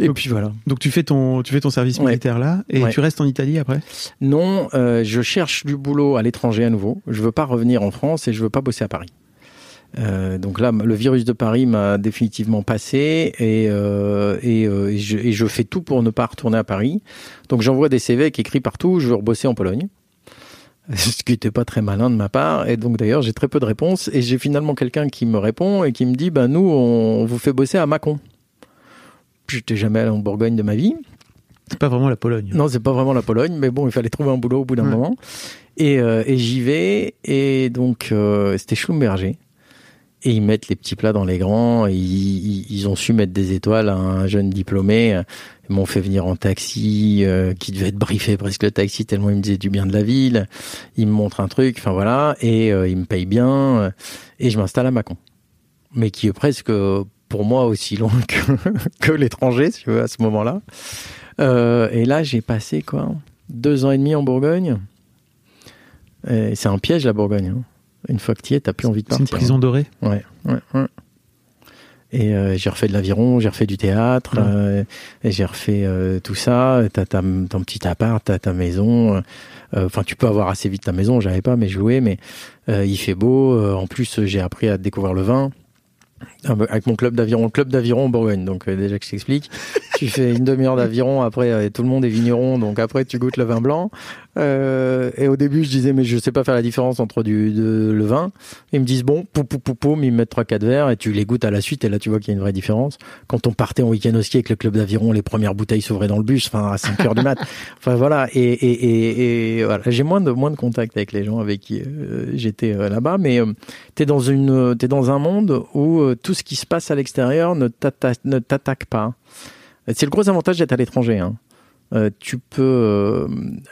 Et Donc- puis voilà. Donc tu fais ton, tu fais ton service Ouais. militaire là, et Ouais. tu restes en Italie après? Non, euh, je cherche du boulot à l'étranger à nouveau. Je veux pas revenir en France et je veux pas bosser à Paris. Euh, donc là, le virus de Paris m'a définitivement passé et, euh, et, euh, et je, et je fais tout pour ne pas retourner à Paris. Donc j'envoie des CV qui écrit partout, je veux rebosser en Pologne. Ce qui n'était pas très malin de ma part. Et donc d'ailleurs, j'ai très peu de réponses. Et j'ai finalement quelqu'un qui me répond et qui me dit, bah, nous, on vous fait bosser à Mâcon. J'étais jamais allé en Bourgogne de ma vie. C'est pas vraiment la Pologne. Non, c'est pas vraiment la Pologne, mais bon, il fallait trouver un boulot au bout d'un Ouais. moment. Et, euh, et j'y vais, et donc euh, c'était Schlumberger. Et ils mettent les petits plats dans les grands, et ils, ont su mettre des étoiles à un jeune diplômé. Ils m'ont fait venir en taxi, euh, qui devait être briefé presque le taxi, tellement il me disait du bien de la ville. Ils me montrent un truc, enfin voilà, et euh, ils me payent bien, euh, et je m'installe à Mâcon. Mais qui est presque, pour moi, aussi loin que, l'étranger, si tu veux, à ce moment-là. Euh, et là, j'ai passé quoi Deux ans et demi en Bourgogne. C'est un piège la Bourgogne. hein. Une fois que tu y es, t'as plus envie de C'est partir. une prison dorée. Ouais, ouais, ouais. Et euh, j'ai refait de l'aviron, j'ai refait du théâtre, Ouais. euh, et j'ai refait euh, tout ça. T'as ta, ton petit appart, t'as ta maison. Enfin, tu peux avoir assez vite ta maison. J'avais pas, mais je louais. Mais il fait beau. en plus, j'ai appris à découvrir le vin Ah bah, avec mon club d'aviron, club d'aviron en Bourgogne. Donc euh, déjà que je t'explique, tu fais une demi-heure d'aviron. Après, euh, tout le monde est vigneron. Donc après, tu goûtes le vin blanc. Euh, et au début, je disais mais je sais pas faire la différence entre du de, le vin. Ils me disent bon, pou pou pou poum, ils me mettent trois quatre verres et tu les goûtes à la suite et là tu vois qu'il y a une vraie différence. Quand on partait en week-end au ski avec le club d'aviron, les premières bouteilles s'ouvraient dans le bus, enfin à 5 heures du mat. Enfin voilà et et et, et voilà, j'ai moins de moins de contact avec les gens avec qui euh, j'étais euh, là-bas, mais euh, t'es dans une t'es dans un monde où tout ce qui se passe à l'extérieur ne t'attaque pas. C'est le gros avantage d'être à l'étranger. Hein. Euh, tu peux euh,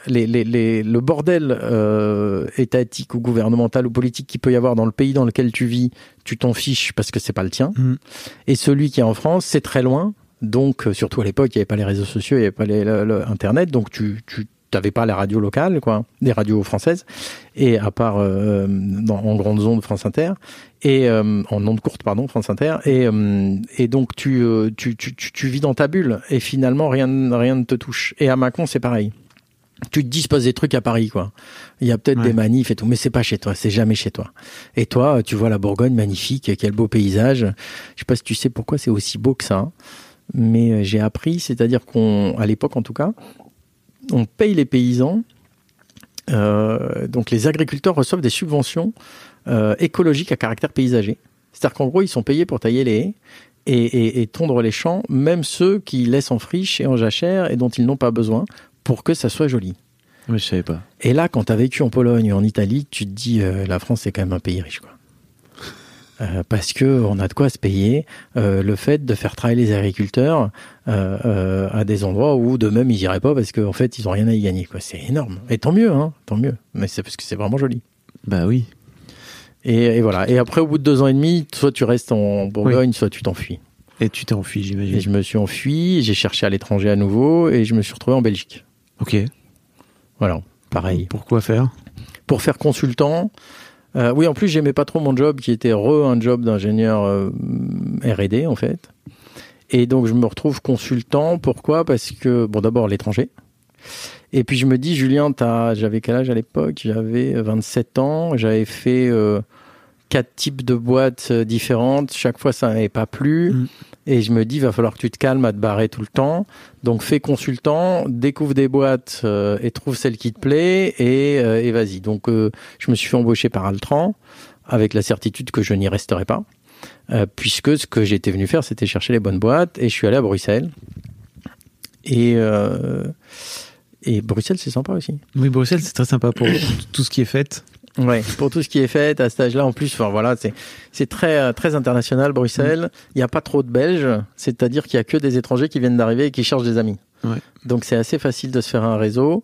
les, les, les, le bordel euh, étatique ou gouvernemental ou politique qu'il peut y avoir dans le pays dans lequel tu vis, tu t'en fiches parce que c'est pas le tien. Mhm. Et celui qui est en France, c'est très loin. Donc, euh, surtout à l'époque, il n'y avait pas les réseaux sociaux, il n'y avait pas les, le- le Internet, donc tu, tu t'avais pas les radios locales, quoi, des radios françaises, et à part euh, dans, en grande zone France Inter et euh, en onde courte pardon France Inter et euh, et donc tu, tu tu tu tu vis dans ta bulle et finalement rien ne- rien ne te touche. Et à Macon c'est pareil. Tu te disposes des trucs à Paris quoi. Il y a peut-être Ouais. des manifs et tout mais c'est pas chez toi c'est jamais chez toi. Et toi tu vois la Bourgogne magnifique quel beau paysage. Je sais pas si tu sais pourquoi c'est aussi beau que ça mais j'ai appris c'est-à-dire qu'on à l'époque en tout cas on paye les paysans euh, donc les agriculteurs reçoivent des subventions euh, écologiques à caractère paysager. C'est-à-dire qu'en gros, ils sont payés pour tailler les haies et, et- et tondre les champs, même ceux qui laissent en friche et en jachère et dont ils n'ont pas besoin pour que ça soit joli. Mais je savais pas. Et là, quand tu as vécu en Pologne ou en Italie, tu te dis, euh, la France, c'est quand même un pays riche. Quoi. Euh, parce que on a de quoi se payer euh, le fait de faire travailler les agriculteurs euh, à des endroits où de même ils iraient pas parce qu'en fait ils ont rien à y gagner quoi c'est énorme et tant mieux hein tant mieux mais c'est parce que c'est vraiment joli Bah oui. et, et voilà. Et après, au bout de deux ans et demi, soit tu restes en Bourgogne, soit tu t'enfuis. Et tu t'es enfui, Et j'imagine. je me suis enfui, j'ai cherché à l'étranger à nouveau, et je me suis retrouvé en Belgique. Ok. Voilà, pareil. Pourquoi faire? Pour faire consultant. Euh, oui, en plus, j'aimais pas trop mon job, qui était re un job d'ingénieur euh, R&D en fait. Et donc, je me retrouve consultant. Pourquoi? Parce que, bon, d'abord l'étranger. Et puis je me dis, Julien, j'avais quel âge à l'époque? J'avais 27 ans. J'avais fait euh, quatre types de boîtes euh, différentes. Chaque fois, ça n'avait pas plu. Mm. Et je me dis, va falloir que tu te calmes à te barrer tout le temps. Donc fais consultant, découvre des boîtes euh, et trouve celle qui te plaît et, euh, et vas-y. Donc euh, je me suis fait embaucher par Altran avec la certitude que je n'y resterai pas. Puisque ce que j'étais venu faire, c'était chercher les bonnes boîtes. Et je suis allé à Bruxelles. Et, et Bruxelles, c'est sympa aussi. Oui, Bruxelles, c'est très sympa pour tout ce qui est fait. Ouais, pour tout ce qui est fait à cet âge-là, en plus, enfin voilà, c'est c'est très euh, très international Bruxelles. Il n'y a pas trop de Belges, c'est-à-dire qu'il y a que des étrangers qui viennent d'arriver et qui cherchent des amis. Ouais. Donc c'est assez facile de se faire un réseau.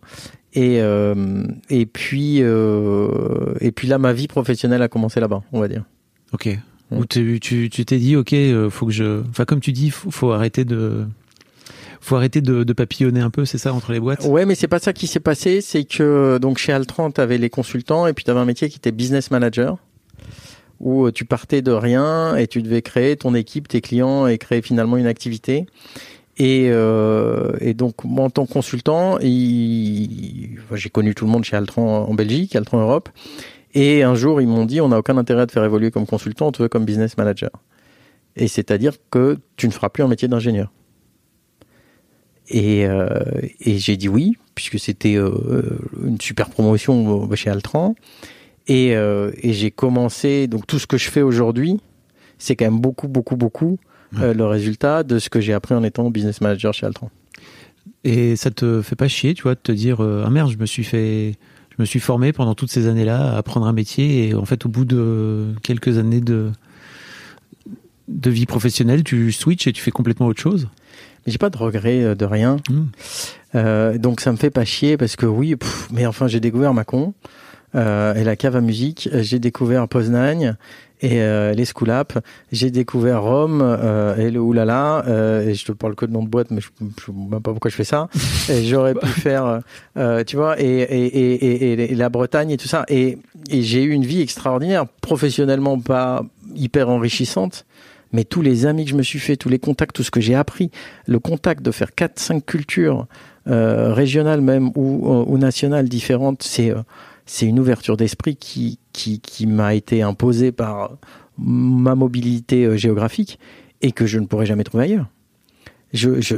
Et euh, et puis euh, et puis là, ma vie professionnelle a commencé là-bas, on va dire. Ok. Ou tu tu tu t'es dit, ok, euh, faut que je. Enfin, comme tu dis, faut, faut arrêter de. Faut arrêter de, papillonner un peu, c'est ça, entre les boîtes? Ouais, mais c'est pas ça qui s'est passé. C'est que donc chez Altran, t'avais les consultants et puis t'avais un métier qui était business manager, où euh, tu partais de rien et tu devais créer ton équipe, tes clients et créer finalement une activité. Et, euh, donc moi en tant que consultant, j'ai connu tout le monde chez Altran en Belgique, Altran Europe. Et un jour, ils m'ont dit, on n'a aucun intérêt à te faire évoluer comme consultant, on te veut comme business manager. Et c'est-à-dire que tu ne feras plus un métier d'ingénieur. Et, euh, et j'ai dit oui, puisque c'était euh, une super promotion chez Altran. Et, euh, et j'ai commencé, donc tout ce que je fais aujourd'hui, c'est quand même beaucoup, beaucoup, beaucoup le résultat de ce que j'ai appris en étant business manager chez Altran. Et ça te fait pas chier, tu vois, de te dire, ah merde, je me suis fait. Je me suis formé pendant toutes ces années-là à apprendre un métier et en fait, au bout de quelques années de, de vie professionnelle, tu switches et tu fais complètement autre chose? Mais j'ai pas de regret euh, de rien. Mm. Euh, donc ça me fait pas chier parce que oui, pff, mais enfin j'ai découvert Macon euh, et la cave à musique, j'ai découvert Poznań et euh, les Schoolap, j'ai découvert Rome euh, et le oulala, euh, et je te parle que de nom de boîte, mais je ne sais même pas pourquoi je fais ça. Et j'aurais pu faire, euh, tu vois, et, et, et, et, et la Bretagne et tout ça. Et, et j'ai eu une vie extraordinaire, professionnellement pas hyper enrichissante, Mais tous les amis que je me suis fait, tous les contacts, tout ce que j'ai appris, le contact de faire quatre, cinq cultures euh, régionales même ou, euh, ou nationales différentes, c'est euh, c'est une ouverture d'esprit qui qui, qui m'a été imposée par ma mobilité géographique et que je ne pourrais jamais trouver ailleurs. Je, je,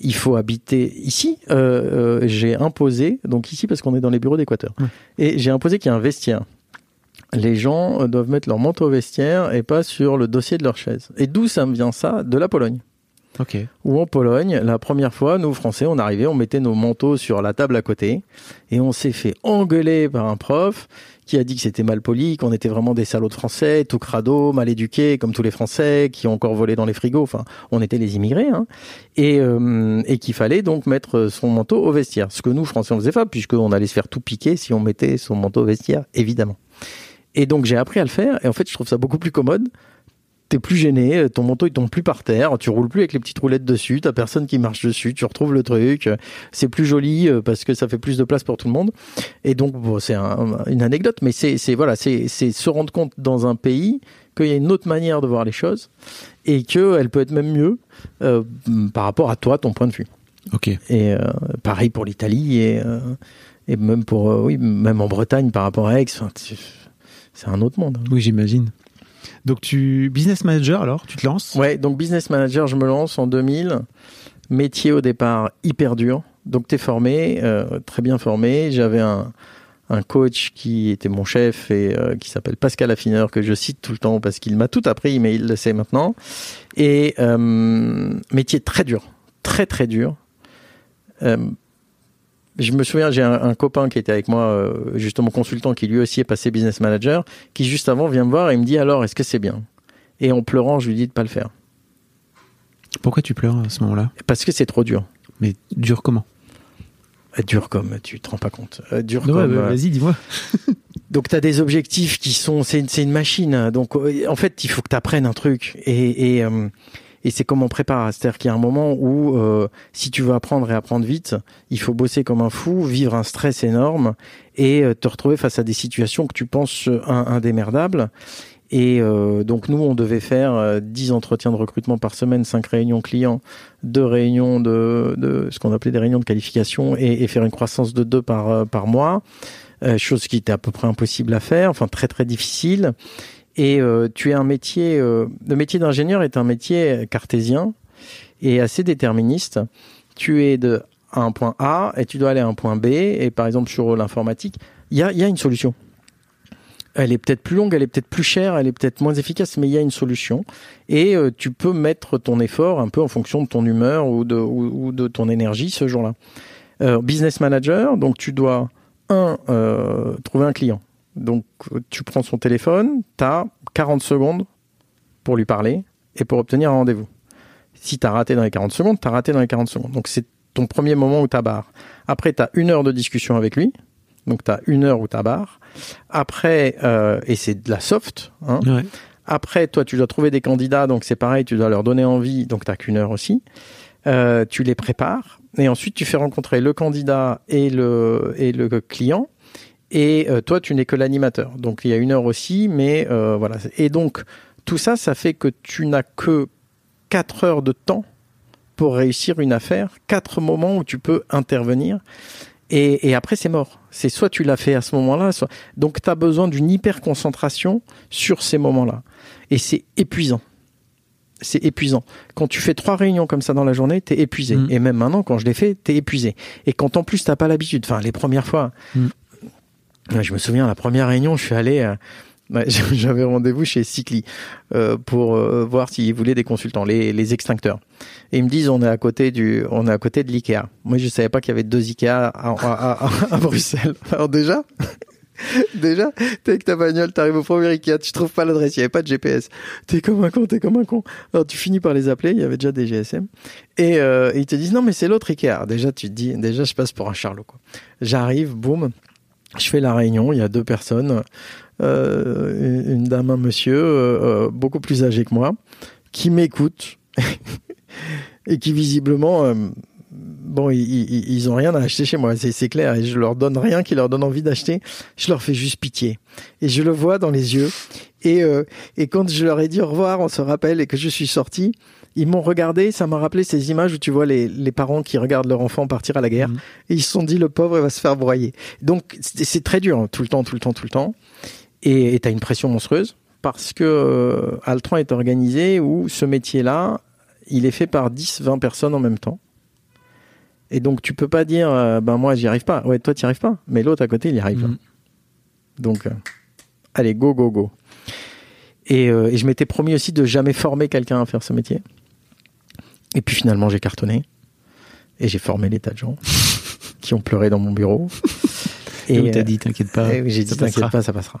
il faut habiter ici. Euh, j'ai imposé, donc ici parce qu'on est dans les bureaux d'Équateur, et j'ai imposé qu'il y ait un vestiaire. Les gens doivent mettre leur manteau au vestiaire et pas sur le dossier de leur chaise. Et d'où ça me vient ça? De la Pologne. Ok. Où en Pologne, la première fois, nous Français, on arrivait, on mettait nos manteaux sur la table à côté et on s'est fait engueuler par un prof qui a dit que c'était mal poli, qu'on était vraiment des salauds de Français, tout crado, mal éduqués, comme tous les Français, qui ont encore volé dans les frigos. Enfin, on était les immigrés, hein. et, euh, et qu'il fallait donc mettre son manteau au vestiaire. Ce que nous Français on faisait pas, puisqu'on allait se faire tout piquer si on mettait son manteau au vestiaire, évidemment. Et donc j'ai appris à le faire, et en fait je trouve ça beaucoup plus commode. T'es plus gêné, ton manteau il tombe plus par terre, tu roules plus avec les petites roulettes dessus, t'as personne qui marche dessus, tu retrouves le truc, c'est plus joli euh, parce que ça fait plus de place pour tout le monde. Et donc bon, c'est un- une anecdote, mais c'est c'est voilà, c'est c'est se rendre compte dans un pays qu'il y a une autre manière de voir les choses et que elle peut être même mieux euh, par rapport à toi, ton point de vue. Ok. Et euh, pareil pour l'Italie et euh, et même pour oui, même en Bretagne par rapport à Aix, c'est un autre monde. hein. Oui, j'imagine. Donc tu business manager alors, tu te lances? Ouais, donc business manager, je me lance en 2000. Métier au départ hyper dur. Donc t'es formé, euh, très bien formé. J'avais un, un coach qui était mon chef et euh, qui s'appelle Pascal Affineur que je cite tout le temps parce qu'il m'a tout appris, mais il le sait maintenant. Et euh, métier très dur, très très dur. Je me souviens, j'ai un, un copain qui était avec moi, euh, justement consultant, qui lui aussi est passé business manager, qui juste avant vient me voir et me dit alors, est-ce que c'est bien? Et en pleurant, je lui dis de pas le faire Pourquoi tu pleures à ce moment-là? Parce que c'est trop dur. Mais dur comment? Euh, Dur comme, tu te rends pas compte. Euh, dur comme. euh, Vas-y, dis-moi. donc tu as des objectifs qui sont, c'est une, machine. Donc en fait, il faut que tu apprennes un truc et et, et c'est comme on prépare. C'est-à-dire qu'il y a un moment où euh, si tu veux apprendre et apprendre vite, il faut bosser comme un fou, vivre un stress énorme et euh, te retrouver face à des situations que tu penses euh, in- indémerdables. Et euh, donc nous, on devait faire euh, 10 entretiens de recrutement par semaine, 5 réunions clients, deux réunions de, de ce qu'on appelait des réunions de qualification et, faire une croissance de 2 par, euh, par mois, euh, chose qui était à peu près impossible à faire, enfin très très difficile. Et euh, tu es un métier, euh, le métier d'ingénieur est un métier cartésien et assez déterministe. Tu es de à un point A et tu dois aller à un point B. Et par exemple sur l'informatique, il y a, y a une solution. Elle est peut-être plus longue, elle est peut-être plus chère, elle est peut-être moins efficace, mais il y a une solution. Et euh, tu peux mettre ton effort un peu en fonction de ton humeur ou de, ou de ton énergie ce jour-là. Euh, business manager, donc tu dois, un, euh, trouver un client. Donc tu prends son téléphone, tu as 40 secondes pour lui parler et pour obtenir un rendez-vous. Si tu as raté dans les 40 secondes, tu as raté dans les 40 secondes. Donc c'est ton premier moment où tu barre. Après, tu as une heure de discussion avec lui. Donc tu as une heure où tu barre. Après, euh, et c'est de la soft, hein, Ouais. après, toi, tu dois trouver des candidats, donc c'est pareil, tu dois leur donner envie, donc t'as qu'une heure aussi. Euh, tu les prépares et ensuite tu fais rencontrer le candidat et le et le client. Et euh, toi, tu n'es que l'animateur, donc il y a une heure aussi, mais euh, voilà. Et donc tout ça, ça fait que tu n'as que quatre heures de temps pour réussir une affaire, quatre moments où tu peux intervenir. Et, et après, c'est mort. C'est soit tu l'as fait à ce moment-là, soit... Donc, tu as besoin d'une hyper concentration sur ces moments-là. Et c'est épuisant. C'est épuisant. Quand tu fais trois réunions comme ça dans la journée, t'es épuisé. Mm. Et même maintenant, quand je les fais, t'es épuisé. Et quand en plus t'as pas l'habitude, enfin les premières fois, Mm. Je me souviens la première réunion, je suis allé, euh, j'avais rendez-vous chez Cycli euh, pour euh, voir s'ils voulaient des consultants, les, extincteurs. Et ils me disent on est à côté du, on est à côté de l'Ikea. Moi je savais pas qu'il y avait deux Ikea à, Bruxelles. Alors déjà. Déjà, t'es avec ta bagnole, t'arrives au premier Ikea, tu trouves pas l'adresse, il y avait pas de GPS. T'es comme un con, t'es comme un con. Alors tu finis par les appeler, il y avait déjà des GSM. Et, ils te disent non mais c'est l'autre Ikea. Déjà tu te dis, déjà je passe pour un charlot quoi. J'arrive, boum, je fais la réunion, il y a deux personnes, euh, une dame, un monsieur, euh, euh, beaucoup plus âgé que moi, qui m'écoute et qui visiblement bon, ils, ont rien à acheter chez moi, c'est, clair, et je leur donne rien qui leur donne envie d'acheter. Je leur fais juste pitié. Et je le vois dans les yeux. Et, et quand je leur ai dit au revoir, on se rappelle, et que je suis sorti, ils m'ont regardé, ça m'a rappelé ces images où tu vois les, les parents qui regardent leur enfant partir à la guerre, Mhm. et ils se sont dit, le pauvre, il va se faire broyer. Donc, c'est, très dur, hein, tout le temps, tout le temps, tout le temps. Et et t'as une pression monstrueuse, parce que euh, Altran est organisé où ce métier-là, il est fait par 10, 20 personnes en même temps. Et donc, tu peux pas dire, euh, ben moi, j'y arrive pas. Ouais, toi, t'y arrives pas. Mais l'autre à côté, il y arrive. Mhm. Donc, euh, allez, go, go, go. Et, euh, et je m'étais promis aussi de jamais former quelqu'un à faire ce métier. Et puis finalement, j'ai cartonné. Et j'ai formé des tas de gens qui ont pleuré dans mon bureau. Et t'as euh, dit, t'inquiète pas. j'ai ça dit, t'inquiète passera. pas, ça passera.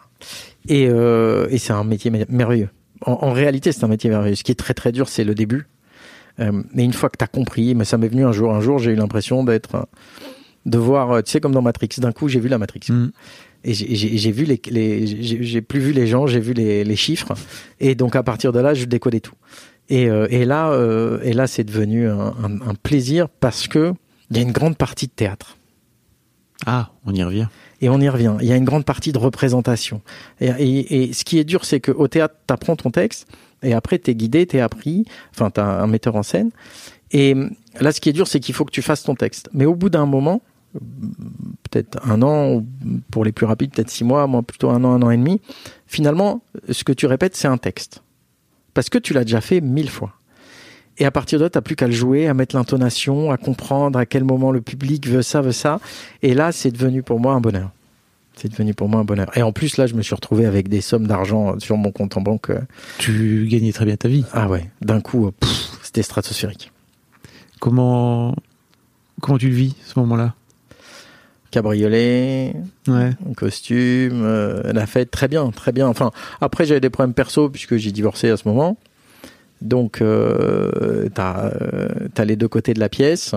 Et, euh, et c'est un métier mer- merveilleux. En, en réalité, c'est un métier merveilleux. Ce qui est très très dur, c'est le début. Euh, mais une fois que t'as compris, mais ça m'est venu un jour. Un jour, j'ai eu l'impression d'être, euh, de voir, euh, tu sais, comme dans Matrix. D'un coup, j'ai vu la Matrix. Mhm. Et j'ai- vu les, les j'ai j'ai plus vu les gens, j'ai vu les, les chiffres. Et donc à partir de là, je décodais tout. Et, euh, et là, euh, et là, c'est devenu un, un- un plaisir parce que il y a une grande partie de théâtre. Ah, on y revient. Et on y revient. Il y a une grande partie de représentation. Et, et- et ce qui est dur, c'est qu'au théâtre, tu apprends ton texte, et après, tu es guidé, tu es appris, enfin, tu as un metteur en scène. Et là, ce qui est dur, c'est qu'il faut que tu fasses ton texte. Mais au bout d'un moment, peut-être un an, ou pour les plus rapides, peut-être six mois, moi plutôt un an, un an et demi, finalement, ce que tu répètes, c'est un texte. Parce que tu l'as déjà fait mille fois. Et à partir de là, t'as plus qu'à le jouer, à mettre l'intonation, à comprendre à quel moment le public veut ça, veut ça. Et là, c'est devenu pour moi un bonheur. C'est devenu pour moi un bonheur. Et en plus, là, je me suis retrouvé avec des sommes d'argent sur mon compte en banque. euh, Tu gagnais très bien ta vie. Ah ouais, d'un coup, euh, c'était stratosphérique. Comment, comment tu le vis, ce moment-là? Cabriolet, Ouais. costume, euh, la fête, très bien, très bien. Enfin, après, j'avais des problèmes perso puisque j'ai divorcé à ce moment. Donc, euh, t'as euh, t'as les deux côtés de la pièce.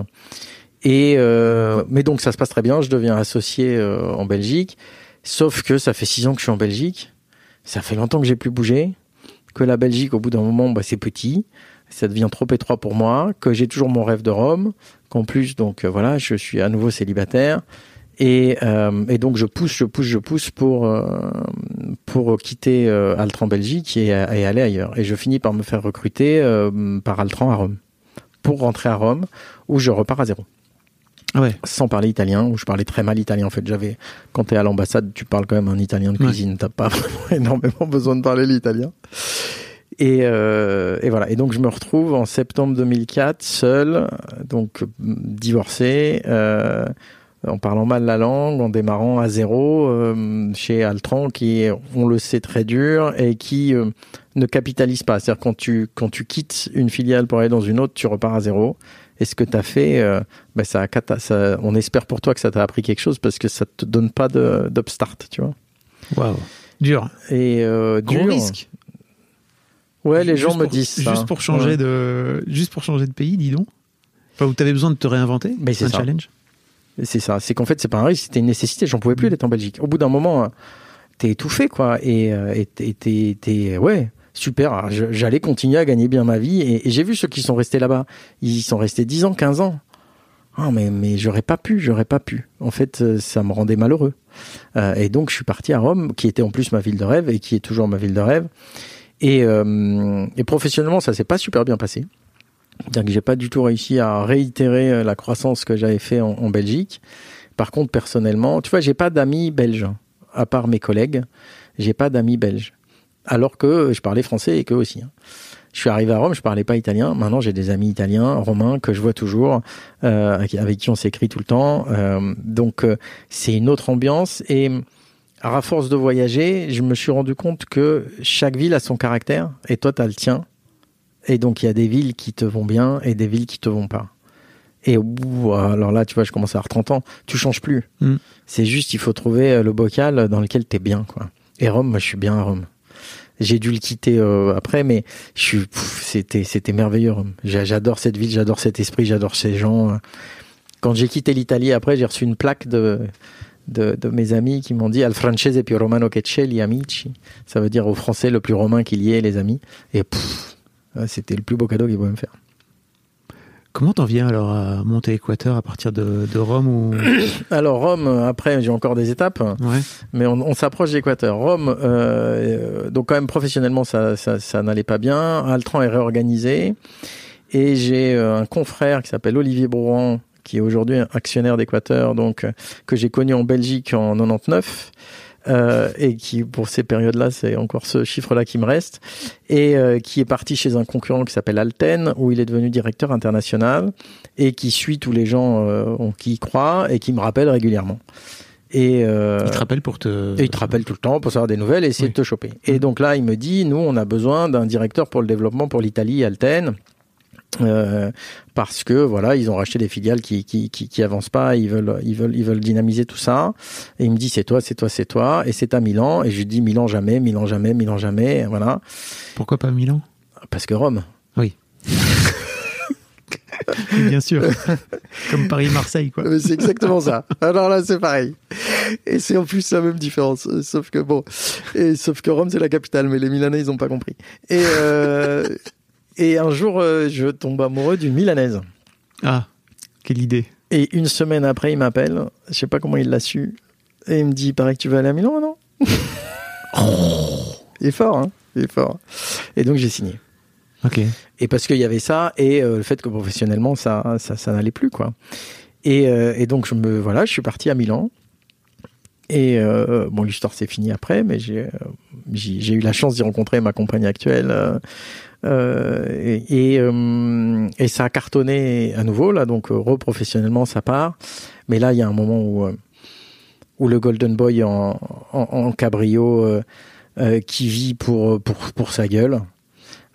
Et euh, mais donc ça se passe très bien. Je deviens associé euh, en Belgique. Sauf que ça fait six ans que je suis en Belgique. Ça fait longtemps que j'ai plus bougé. Que la Belgique, au bout d'un moment, bah, c'est petit. Ça devient trop étroit pour moi. Que j'ai toujours mon rêve de Rome. Qu'en plus, donc euh, voilà, je suis à nouveau célibataire. Et, euh, et donc je pousse, je pousse, je pousse pour euh, pour quitter euh, Altran Belgique et, et aller ailleurs. Et je finis par me faire recruter par Altran à Rome pour rentrer à Rome où je repars à zéro ouais. sans parler italien où je parlais très mal italien en fait j'avais quand tu es à l'ambassade tu parles quand même un italien de Ouais. cuisine t'as pas vraiment énormément besoin de parler l'italien et, euh, et voilà et donc je me retrouve en septembre 2004 seul donc divorcé euh, en parlant mal la langue, en démarrant à zéro euh, chez Altran, qui est, on le sait, très dur et qui euh, ne capitalise pas. C'est-à-dire quand tu quand tu quittes une filiale pour aller dans une autre, tu repars à zéro. Et ce que tu as fait, euh, ben ça, ça, on espère pour toi que ça t'a appris quelque chose parce que ça te donne pas de d'upstart, tu vois. Waouh. Dur. Et euh, Gros dur. risque. Ouais, les gens me disent ça. Juste pour changer Ouais. de, juste pour changer de pays, dis donc. Enfin, où t'avais besoin de te réinventer. Mais c'est un ça. challenge. C'est ça. C'est qu'en fait, c'est pas un risque, c'était une nécessité. J'en pouvais plus d'être en Belgique. Au bout d'un moment, euh, t'es étouffé, quoi. Et euh, et t'es- ouais, super. J'allais continuer à gagner bien ma vie. Et, et j'ai vu ceux qui sont restés là-bas. Ils sont restés 10 ans, 15 ans. Ah, mais, mais j'aurais pas pu, j'aurais pas pu. En fait, euh, ça me rendait malheureux. Euh, et donc, je suis parti à Rome, qui était en plus ma ville de rêve et qui est toujours ma ville de rêve. Et, euh, et professionnellement, ça s'est pas super bien passé. C'est-à-dire que j'ai pas du tout réussi à réitérer euh, la croissance que j'avais fait en, Belgique. Par contre, personnellement, tu vois, j'ai pas d'amis belges, à part mes collègues. J'ai pas d'amis belges. Alors que je parlais français et qu'eux aussi. hein. Je suis arrivé à Rome, je parlais pas italien. Maintenant, j'ai des amis italiens, romains que je vois toujours, euh, avec, qui on s'écrit tout le temps. Euh, donc, c'est une autre ambiance. Et à force de voyager, je me suis rendu compte que chaque ville a son caractère, et toi, tu le tien. Et donc, il y a des villes qui te vont bien et des villes qui te vont pas. Et au bout, alors là, tu vois, je commence à avoir 30 ans, tu changes plus. Mm. C'est juste, il faut trouver euh, le bocal dans lequel t'es bien, quoi. Et Rome, moi, je suis bien à Rome. J'ai dû le quitter euh, après, mais je suis, c'était, c'était merveilleux. Rome. J'a- J'adore cette ville, j'adore cet esprit, j'adore ces gens. Quand j'ai quitté l'Italie, après, j'ai reçu une plaque de, de, de mes amis qui m'ont dit Al francese più romano che c'è, gli amici. Ça veut dire au français le plus romain qu'il y ait, les amis. Et pff, c'était le plus beau cadeau qu'ils pouvaient me faire. Comment t'en viens alors à monter Équateur à partir de, de Rome ou Alors Rome, après j'ai encore des étapes, ouais mais on, on s'approche d'Équateur. Rome, euh, donc quand même professionnellement ça, ça, ça n'allait pas bien. Altran est réorganisé et j'ai euh, un confrère qui s'appelle Olivier Brouan, qui est aujourd'hui actionnaire d'Équateur, donc euh, que j'ai connu en Belgique en 99. Euh, et qui pour ces périodes-là, c'est encore ce chiffre-là qui me reste, et euh, qui est parti chez un concurrent qui s'appelle Alten, où il est devenu directeur international, et qui suit tous les gens euh, qui y croient, et qui me rappelle régulièrement. Et, euh, Il te rappelle pour te. et il te rappelle tout le temps pour savoir des nouvelles et essayer Oui. de te choper. Et donc là, il me dit, nous, on a besoin d'un directeur pour le développement pour l'Italie, Alten. Euh, parce que voilà, ils ont racheté des filiales qui qui qui, qui avancent pas, ils veulent ils veulent ils veulent dynamiser tout ça. Et il me dit c'est toi, c'est toi, c'est toi, et c'est à Milan. Et je lui dis Milan jamais, Milan jamais, Milan jamais, voilà. Pourquoi pas Milan? Parce que Rome. Oui. Bien sûr. Comme Paris-Marseille, quoi. Mais C'est exactement ça. Alors là, c'est pareil. Et c'est en plus la même différence. Sauf que bon, et sauf que Rome c'est la capitale, mais les Milanais ils ont pas compris. Et euh, et un jour, euh, je tombe amoureux d'une Milanaise. Ah, quelle idée. Et une semaine après, il m'appelle. Je sais pas comment il l'a su. Et il me dit, il paraît que tu vas aller à Milan, non Il est fort, hein Il est fort. Et donc j'ai signé. Ok. Et parce qu'il y avait ça et euh, le fait que professionnellement ça ça, ça n'allait plus quoi. Et, euh, et donc je me voilà, je suis parti à Milan. Et euh, bon, l'histoire s'est finie après, mais j'ai euh, eu la chance d'y rencontrer ma compagne actuelle. euh, euh, et, et, euh, et ça a cartonné à nouveau là, donc euh, reprofessionnellement ça part. Mais là, il y a un moment où où le Golden Boy en, en, en cabrio qui vit pour pour pour sa gueule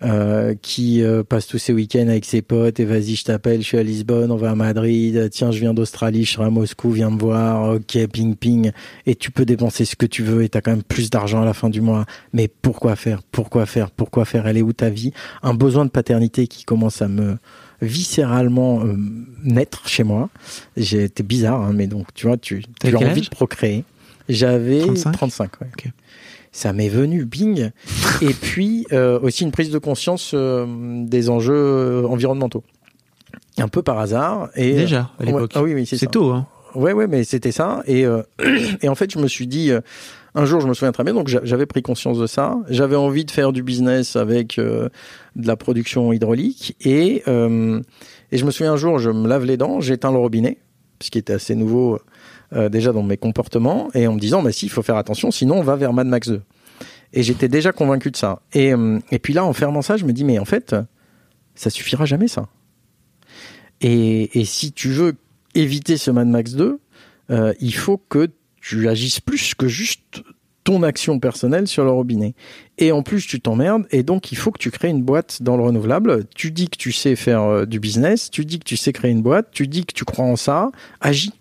euh, qui euh, passe tous ses week-ends avec ses potes et vas-y je t'appelle, je suis à Lisbonne, on va à Madrid, tiens je viens d'Australie, je serai à Moscou, viens me voir, ok ping ping, et tu peux dépenser ce que tu veux et t'as quand même plus d'argent à la fin du mois, mais pourquoi faire, pourquoi faire, pourquoi faire, elle est où ta vie? Un besoin de paternité qui commence à me viscéralement euh, naître chez moi. J'étais bizarre, hein, mais donc tu vois, tu, tu as envie de procréer. J'avais 35? 35 ouais. Ok. Ça m'est venu, bing. Et puis euh, aussi une prise de conscience euh, des enjeux euh, environnementaux. Un peu par hasard. Et, Déjà, à Ouais, l'époque. ah oui, oui, c'est tôt, hein. Ouais, ouais, mais c'était ça. Et, euh, et en fait, je me suis dit, un jour, je me souviens très bien, donc j'a- j'avais pris conscience de ça. J'avais envie de faire du business avec de la production hydraulique. Et, et je me souviens un jour, je me lave les dents, j'éteins le robinet, ce qui était assez nouveau euh, déjà dans mes comportements, et en me disant, bah si, il faut faire attention, sinon on va vers Mad Max 2. Et j'étais déjà convaincu de ça. Et, euh, et puis là, en fermant ça, je me dis, mais en fait, ça suffira jamais, ça. Et, et si tu veux éviter ce Mad Max 2, euh, il faut que tu agisses plus que juste ton action personnelle sur le robinet. Et en plus, tu t'emmerdes, et donc il faut que tu crées une boîte dans le renouvelable. Tu dis que tu sais faire du business, tu dis que tu sais créer une boîte, tu dis que tu crois en ça, agis.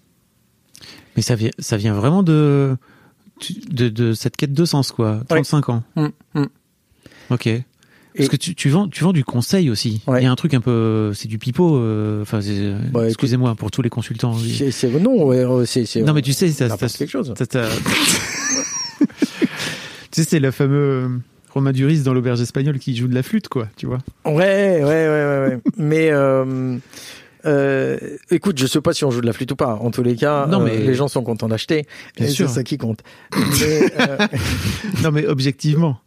Mais ça vient, ça vient vraiment de, de, de cette quête de sens, quoi. 35 ans. Hum, hum. Ok. Parce que tu, tu vends, tu vends du conseil aussi. Il y a un truc un peu, c'est du pipeau. euh, Enfin, c'est- Bah, excusez-moi pour tous les consultants. C'est, c'est- non, ouais, euh, c'est, c'est Non, mais tu sais, ça, ça- quelque chose. ça- ça- tu sais, c'est le fameux Romain Duris dans l'auberge espagnole qui joue de la flûte, quoi. Tu vois. Ouais, ouais, ouais, ouais, ouais. mais euh, euh, écoute, je sais pas si on joue de la flûte ou pas. En tous les cas, Non, euh, mais- les gens sont contents d'acheter. Bien et sûr. C'est ça qui compte. Mais, euh, Non, mais objectivement,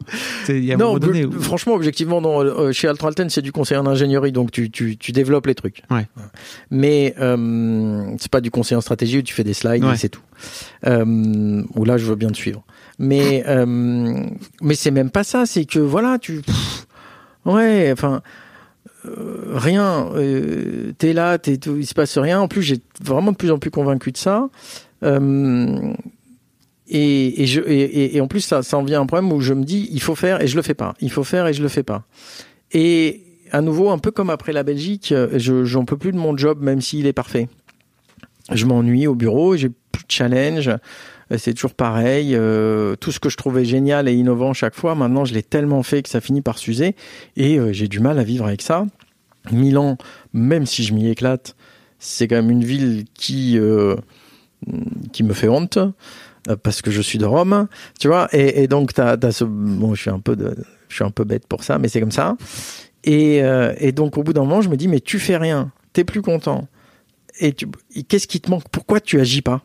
y a non, donné. où- franchement, objectivement, non. Chez Altralten, c'est du conseil en ingénierie, donc tu, tu, tu développes les trucs. Ouais. Mais c'est pas du conseil en stratégie où tu fais des slides Ouais. et c'est tout. Où là, je veux bien te suivre. Mais mais c'est même pas ça. C'est que voilà, tu ouais, enfin. Euh, rien, euh, t'es là, t'es, tout- il se passe rien. En plus, j'ai vraiment de plus en plus convaincu de ça. Euh, et, et, je, et, et- en plus, ça, ça en vient un problème où je me dis, il faut faire et je le fais pas. Il faut faire et je le fais pas. Et à nouveau, un peu comme après la Belgique, euh, je, j'en peux plus de mon job, même s'il est parfait. Je m'ennuie au bureau, j'ai plus de challenge. Euh, C'est toujours pareil. euh, tout ce que je trouvais génial et innovant chaque fois, maintenant, je l'ai tellement fait que ça finit par s'user. Et euh, j'ai du mal à vivre avec ça. Milan, même si je m'y éclate, c'est quand même une ville qui euh, qui me fait honte parce que je suis de Rome, tu vois. Et, donc t'as as ce bon, je suis un peu de, je suis un peu bête pour ça, mais c'est comme ça. Et, et donc au bout d'un moment, je me dis mais tu fais rien t'es plus content. Et qu'est-ce qui te manque? Pourquoi tu agis pas?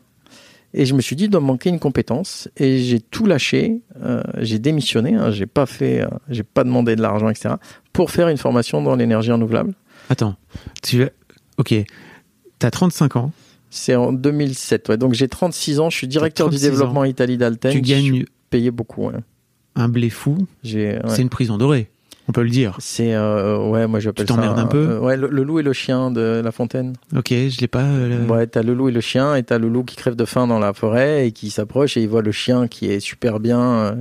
Et je me suis dit, il doit me manquer une compétence. Et j'ai tout lâché. euh, j'ai démissionné. Hein, j'ai pas fait, euh, j'ai pas demandé de l'argent, etc. Pour faire une formation dans l'énergie renouvelable. Attends, tu ok, t'as 35 ans, C'est en 2007. Ouais. Donc j'ai 36 ans. Je suis directeur du 36 ans. développement Italie d'Alten. tu Je suis gagnes payé beaucoup. ouais. un blé fou, ouais. c'est une prison dorée, on peut le dire. C'est euh, ouais, moi j'appelle Tu ça. t'emmerdes un peu euh, ouais, le, le loup et le chien de La Fontaine. Ok, je l'ai pas. euh, le- Ouais, t'as le loup et le chien, et t'as le loup qui crève de faim dans la forêt et qui s'approche et il voit le chien qui est super bien.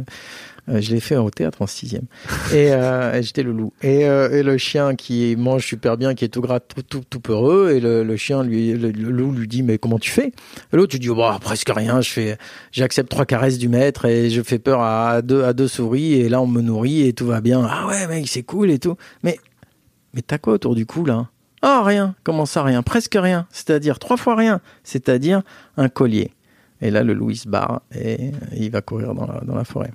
Euh, je l'ai fait au théâtre en sixième. Et euh, j'étais le loup. Et, euh, et le chien qui mange super bien, qui est tout gras, tout, tout, tout peureux. Et le, chien, lui, le, loup lui dit mais comment tu fais? L'autre tu dis oh, bah, presque rien. Je fais, j'accepte trois caresses du maître et je fais peur à deux à deux souris et là on me nourrit et tout va bien. Ah ouais mec c'est cool et tout. Mais mais t'as quoi autour du cou là? Ah rien. Comment ça rien? Presque rien. C'est-à-dire trois fois rien. C'est-à-dire un collier. Et là le loup il se barre et il va courir dans la, dans la forêt.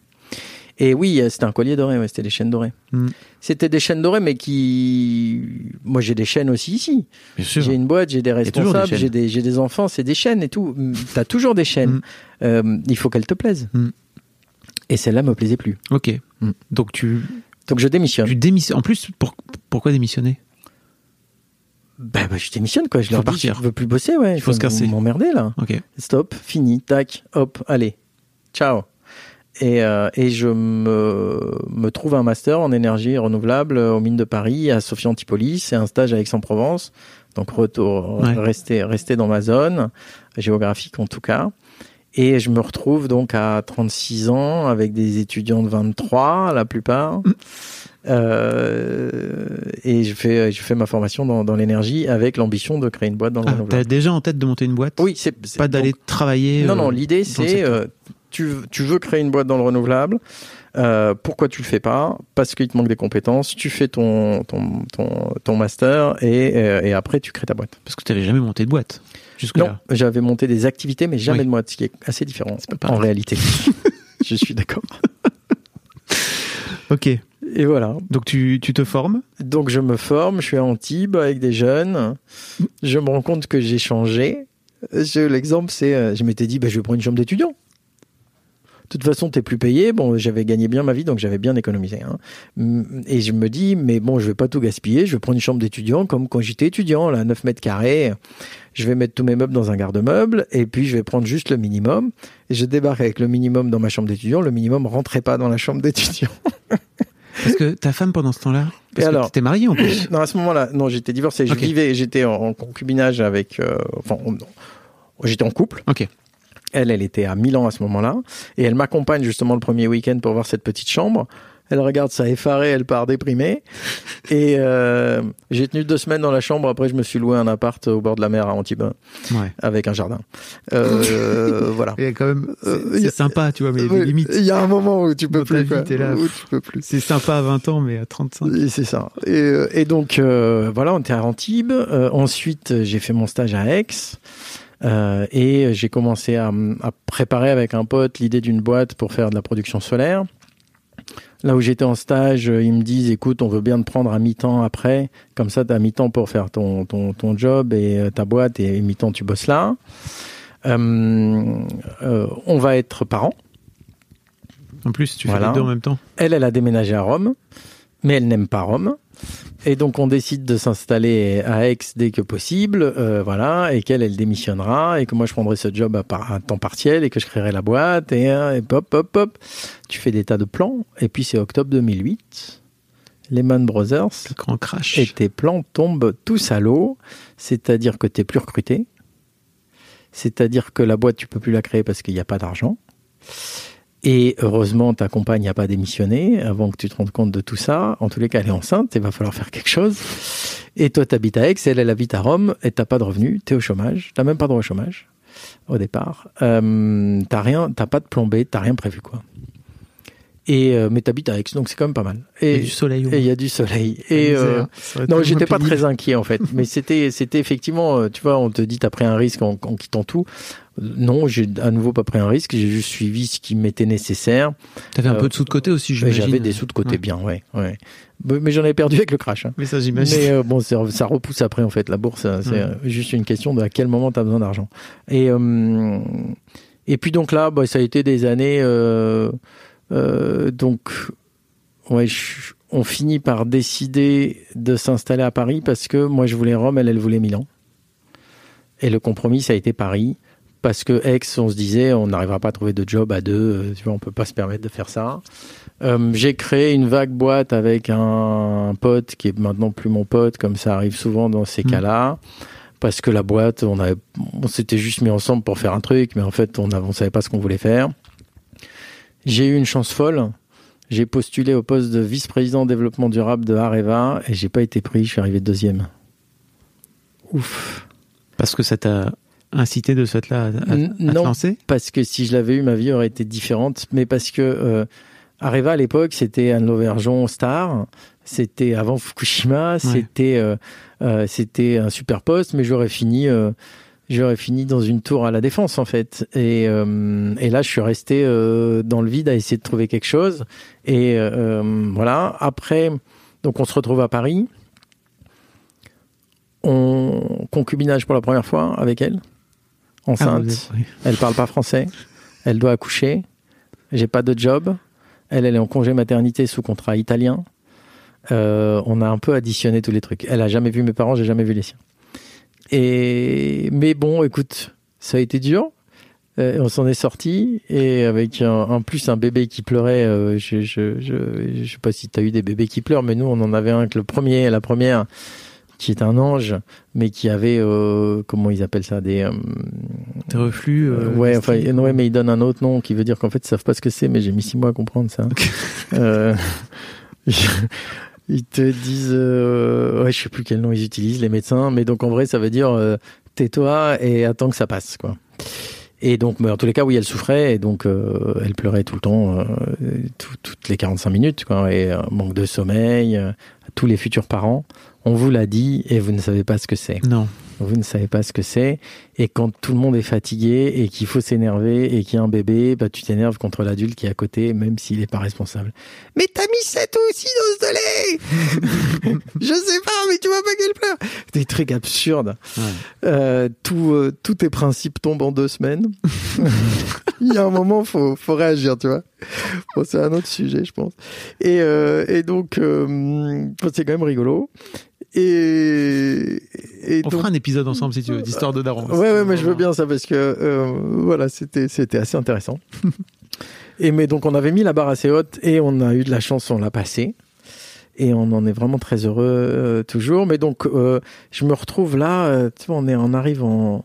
Et oui, euh, c'était un collier doré, ouais, c'était des chaînes dorées. Mm. C'était des chaînes dorées, mais qui. Moi, j'ai des chaînes aussi ici. Bien sûr. J'ai une boîte, j'ai des responsables, j'ai des, enfants, c'est des chaînes et tout. Mm, T'as toujours des chaînes. Mm. Euh, il faut qu'elles te plaisent. Mm. Et celle-là me plaisait plus. Ok, donc tu, Donc je démissionne. tu démissionnes. En plus, pour- pourquoi démissionner? Ben, ben, je démissionne, quoi. Je leur dis, partir. je veux plus bosser, ouais. Il faut se casser. m'emmerder, là. Ok. Stop, fini, tac, hop, allez, ciao. Et, euh, et je me, me trouve un master en énergie renouvelable aux mines de Paris, à Sophie Antipolis, et un stage à Aix-en-Provence. Donc retour, Ouais. rester, rester dans ma zone, géographique en tout cas. Et je me retrouve donc à 36 ans avec des étudiants de 23, la plupart. Euh, et je fais, je fais ma formation dans, dans l'énergie avec l'ambition de créer une boîte dans le Ah, renouvelable. T'as déjà en tête de monter une boîte? Oui, c'est Pas d'aller travailler. non, euh, non, l'idée c'est euh, tu, tu veux créer une boîte dans le renouvelable. Euh, pourquoi tu le fais pas? Parce qu'il te manque des compétences. Tu fais ton ton ton, ton master et, euh, et après tu crées ta boîte. Parce que tu n'avais jamais monté de boîte Non, jusque-là. j'avais monté des activités mais jamais Oui. de boîte, ce qui est assez différent pas en réalité. Je suis d'accord. Ok. Et voilà. Donc tu, tu te formes? Donc je me forme, je suis à Antibes avec des jeunes. Je me rends compte que j'ai changé. Je- L'exemple, c'est, euh, je m'étais dit, bah, je vais prendre une chambre d'étudiant. De toute façon, t'es plus payé. Bon, j'avais gagné bien ma vie, donc j'avais bien économisé. hein. Mm, Et je me dis, mais bon, je vais pas tout gaspiller. Je vais prendre une chambre d'étudiant comme quand j'étais étudiant, là, 9 mètres carrés. Je vais mettre tous mes meubles dans un garde-meuble et puis je vais prendre juste le minimum. Et je débarque avec le minimum dans ma chambre d'étudiant. Le minimum rentrait pas dans la chambre d'étudiant. Parce que ta femme pendant ce temps-là. Parce Et que alors t'étais marié en plus. Non, à ce moment-là, non, j'étais divorcé. Je vivais, j'étais en, en concubinage avec, euh, enfin, on- j'étais en couple. Ok. Elle, elle était à Milan à ce moment-là, et elle m'accompagne justement le premier week-end pour voir cette petite chambre. Elle regarde ça effarée, elle part déprimée. Et euh, j'ai tenu deux semaines dans la chambre. Après, je me suis loué un appart au bord de la mer à Antibes Ouais. avec un jardin. Euh, voilà. A quand même. C'est Euh, c'est sympa, tu vois, mais il y a des limites. Il y a un moment où tu peux Dans plus. vie, quoi. t'es là. Où tu peux plus. C'est sympa à 20 ans, mais à 35. Et C'est ça. Et, euh, et donc, euh, voilà, on était à Antibes. Euh, ensuite, j'ai fait mon stage à Aix. Euh, et j'ai commencé à, préparer avec un pote l'idée d'une boîte pour faire de la production solaire. Là où j'étais en stage, euh, ils me disent, écoute, on veut bien te prendre à mi-temps après. Comme ça, tu as mi-temps pour faire ton, ton, ton job et euh, ta boîte et mi-temps, tu bosses là. Euh, euh, on va être parents. En plus, tu Voilà. fais les deux en même temps. Elle, elle a déménagé à Rome, mais elle n'aime pas Rome. Et donc, on décide de s'installer à Aix dès que possible, euh, voilà, et qu'elle, elle démissionnera, et que moi, je prendrai ce job à, par- à temps partiel, et que je créerai la boîte, et, et pop, pop, pop. Tu fais des tas de plans, et puis c'est octobre 2008. Lehman Brothers, Le grand crash. et tes plans tombent tous à l'eau, c'est-à-dire que tu plus recruté, c'est-à-dire que la boîte, tu peux plus la créer parce qu'il n'y a pas d'argent. Et heureusement, ta compagne n'a pas démissionné avant que tu te rendes compte de tout ça. En tous les cas, elle est enceinte, il va falloir faire quelque chose. Et toi, tu habites à Aix, elle, elle habite à Rome, et t'as pas de revenus, tu es au chômage, t'as même pas droit au chômage au départ. Euh, t'as rien, t'as pas de B, t'as rien prévu quoi. Et euh, mais t'habites à Aix, donc c'est quand même pas mal. Et Et du soleil. et il y a du soleil. Et euh, non, j'étais pas pénible. très inquiet en fait, mais c'était c'était effectivement, euh, tu vois, on te dit t'as pris un risque en, en quittant tout. Euh, Non, j'ai à nouveau pas pris un risque, j'ai juste suivi ce qui m'était nécessaire. T'avais un Euh, peu de sous de côté aussi, Mais j'imagine. J'avais des sous de côté Ouais. bien, ouais, ouais. Mais j'en ai perdu avec le crash. hein. Mais ça, j'imagine. Mais euh, bon, ça, ça repousse après en fait. La bourse, ça, c'est Ouais. juste une question de à quel moment tu as besoin d'argent. Et euh, et puis donc là, bah, ça a été des années. euh, donc ouais, je- on finit par décider de s'installer à Paris parce que moi je voulais Rome, elle elle voulait Milan. Et le compromis, ça a été Paris. Parce que Aix, on se disait, on n'arrivera pas à trouver de job à deux, euh, tu vois, on peut pas se permettre de faire ça. Euh, j'ai créé une vague boîte avec un, pote qui est maintenant plus mon pote, comme ça arrive souvent dans ces Mm. cas-là. Parce que la boîte, on, avait, on s'était juste mis ensemble pour faire un truc, mais en fait, on ne savait pas ce qu'on voulait faire. J'ai eu une chance folle. J'ai postulé au poste de vice-président développement durable de Areva et j'ai pas été pris, je suis arrivé deuxième. Ouf. Parce que ça t'a incité de ce fait-là à, à- N- à te non. lancer? Parce que si je l'avais eu, ma vie aurait été différente. Mais parce que euh, Areva à l'époque, c'était Anne Lauvergeon star, c'était avant Fukushima, c'était euh, euh, c'était un super poste, mais j'aurais fini. J'aurais fini dans une tour à la défense en fait, et, euh, et là je suis resté euh, dans le vide à essayer de trouver quelque chose. Et euh, voilà. Après, donc on se retrouve à Paris. On concubinage pour la première fois avec elle, Ah, enceinte. oui. Elle parle pas français. Elle doit accoucher. J'ai pas de job. Elle, elle est en congé maternité sous contrat italien. On a un peu additionné tous les trucs. Elle a jamais vu mes parents, j'ai jamais vu les siens. Et mais bon, écoute, ça a été dur. Euh, on s'en est sorti et avec un, en plus un bébé qui pleurait. euh, je, je, je, je sais pas si tu as eu des bébés qui pleurent, mais nous on en avait un que le premier, la première, qui est un ange, mais qui avait euh, comment ils appellent ça des euh, Des reflux. euh, ouais, enfin, ouais, mais ils donnent un autre nom qui veut dire qu'en fait, ils savent pas ce que c'est, mais j'ai mis six mois à comprendre ça. Euh, ils te disent, euh, ouais, je sais plus quel nom ils utilisent, les médecins, mais donc en vrai, ça veut dire euh, tais-toi et attends que ça passe, quoi. Et donc, mais en tous les cas, oui, elle souffrait et donc euh, elle pleurait tout le temps, euh, tout- toutes les 45 minutes, quoi, et manque de sommeil. tous les futurs parents, on vous l'a dit et vous ne savez pas ce que c'est. Non. Vous ne savez pas ce que c'est. Et quand tout le monde est fatigué et qu'il faut s'énerver et qu'il y a un bébé, bah, tu t'énerves contre l'adulte qui est à côté, même s'il n'est pas responsable. Mais t'as mis ça toi aussi dans ce lait Je sais pas, mais tu vois pas qu'elle pleure Des trucs absurdes. Ouais. Euh, tout, euh, tous tes principes tombent en deux semaines. Il y a un moment, faut, faut réagir, tu vois. Bon, c'est un autre sujet, je pense. Et, euh, et donc, euh, c'est quand même rigolo. Et, et On donc, fera un épisode ensemble si tu veux, d'histoire de Daron. Ouais, ouais, mais je veux bien ça parce que euh, voilà, c'était c'était assez intéressant. et mais donc on avait mis la barre assez haute et on a eu de la chance, on l'a passé. Et on en est vraiment très heureux euh, toujours. Mais donc euh, je me retrouve là, euh, tu vois, on est on arrive en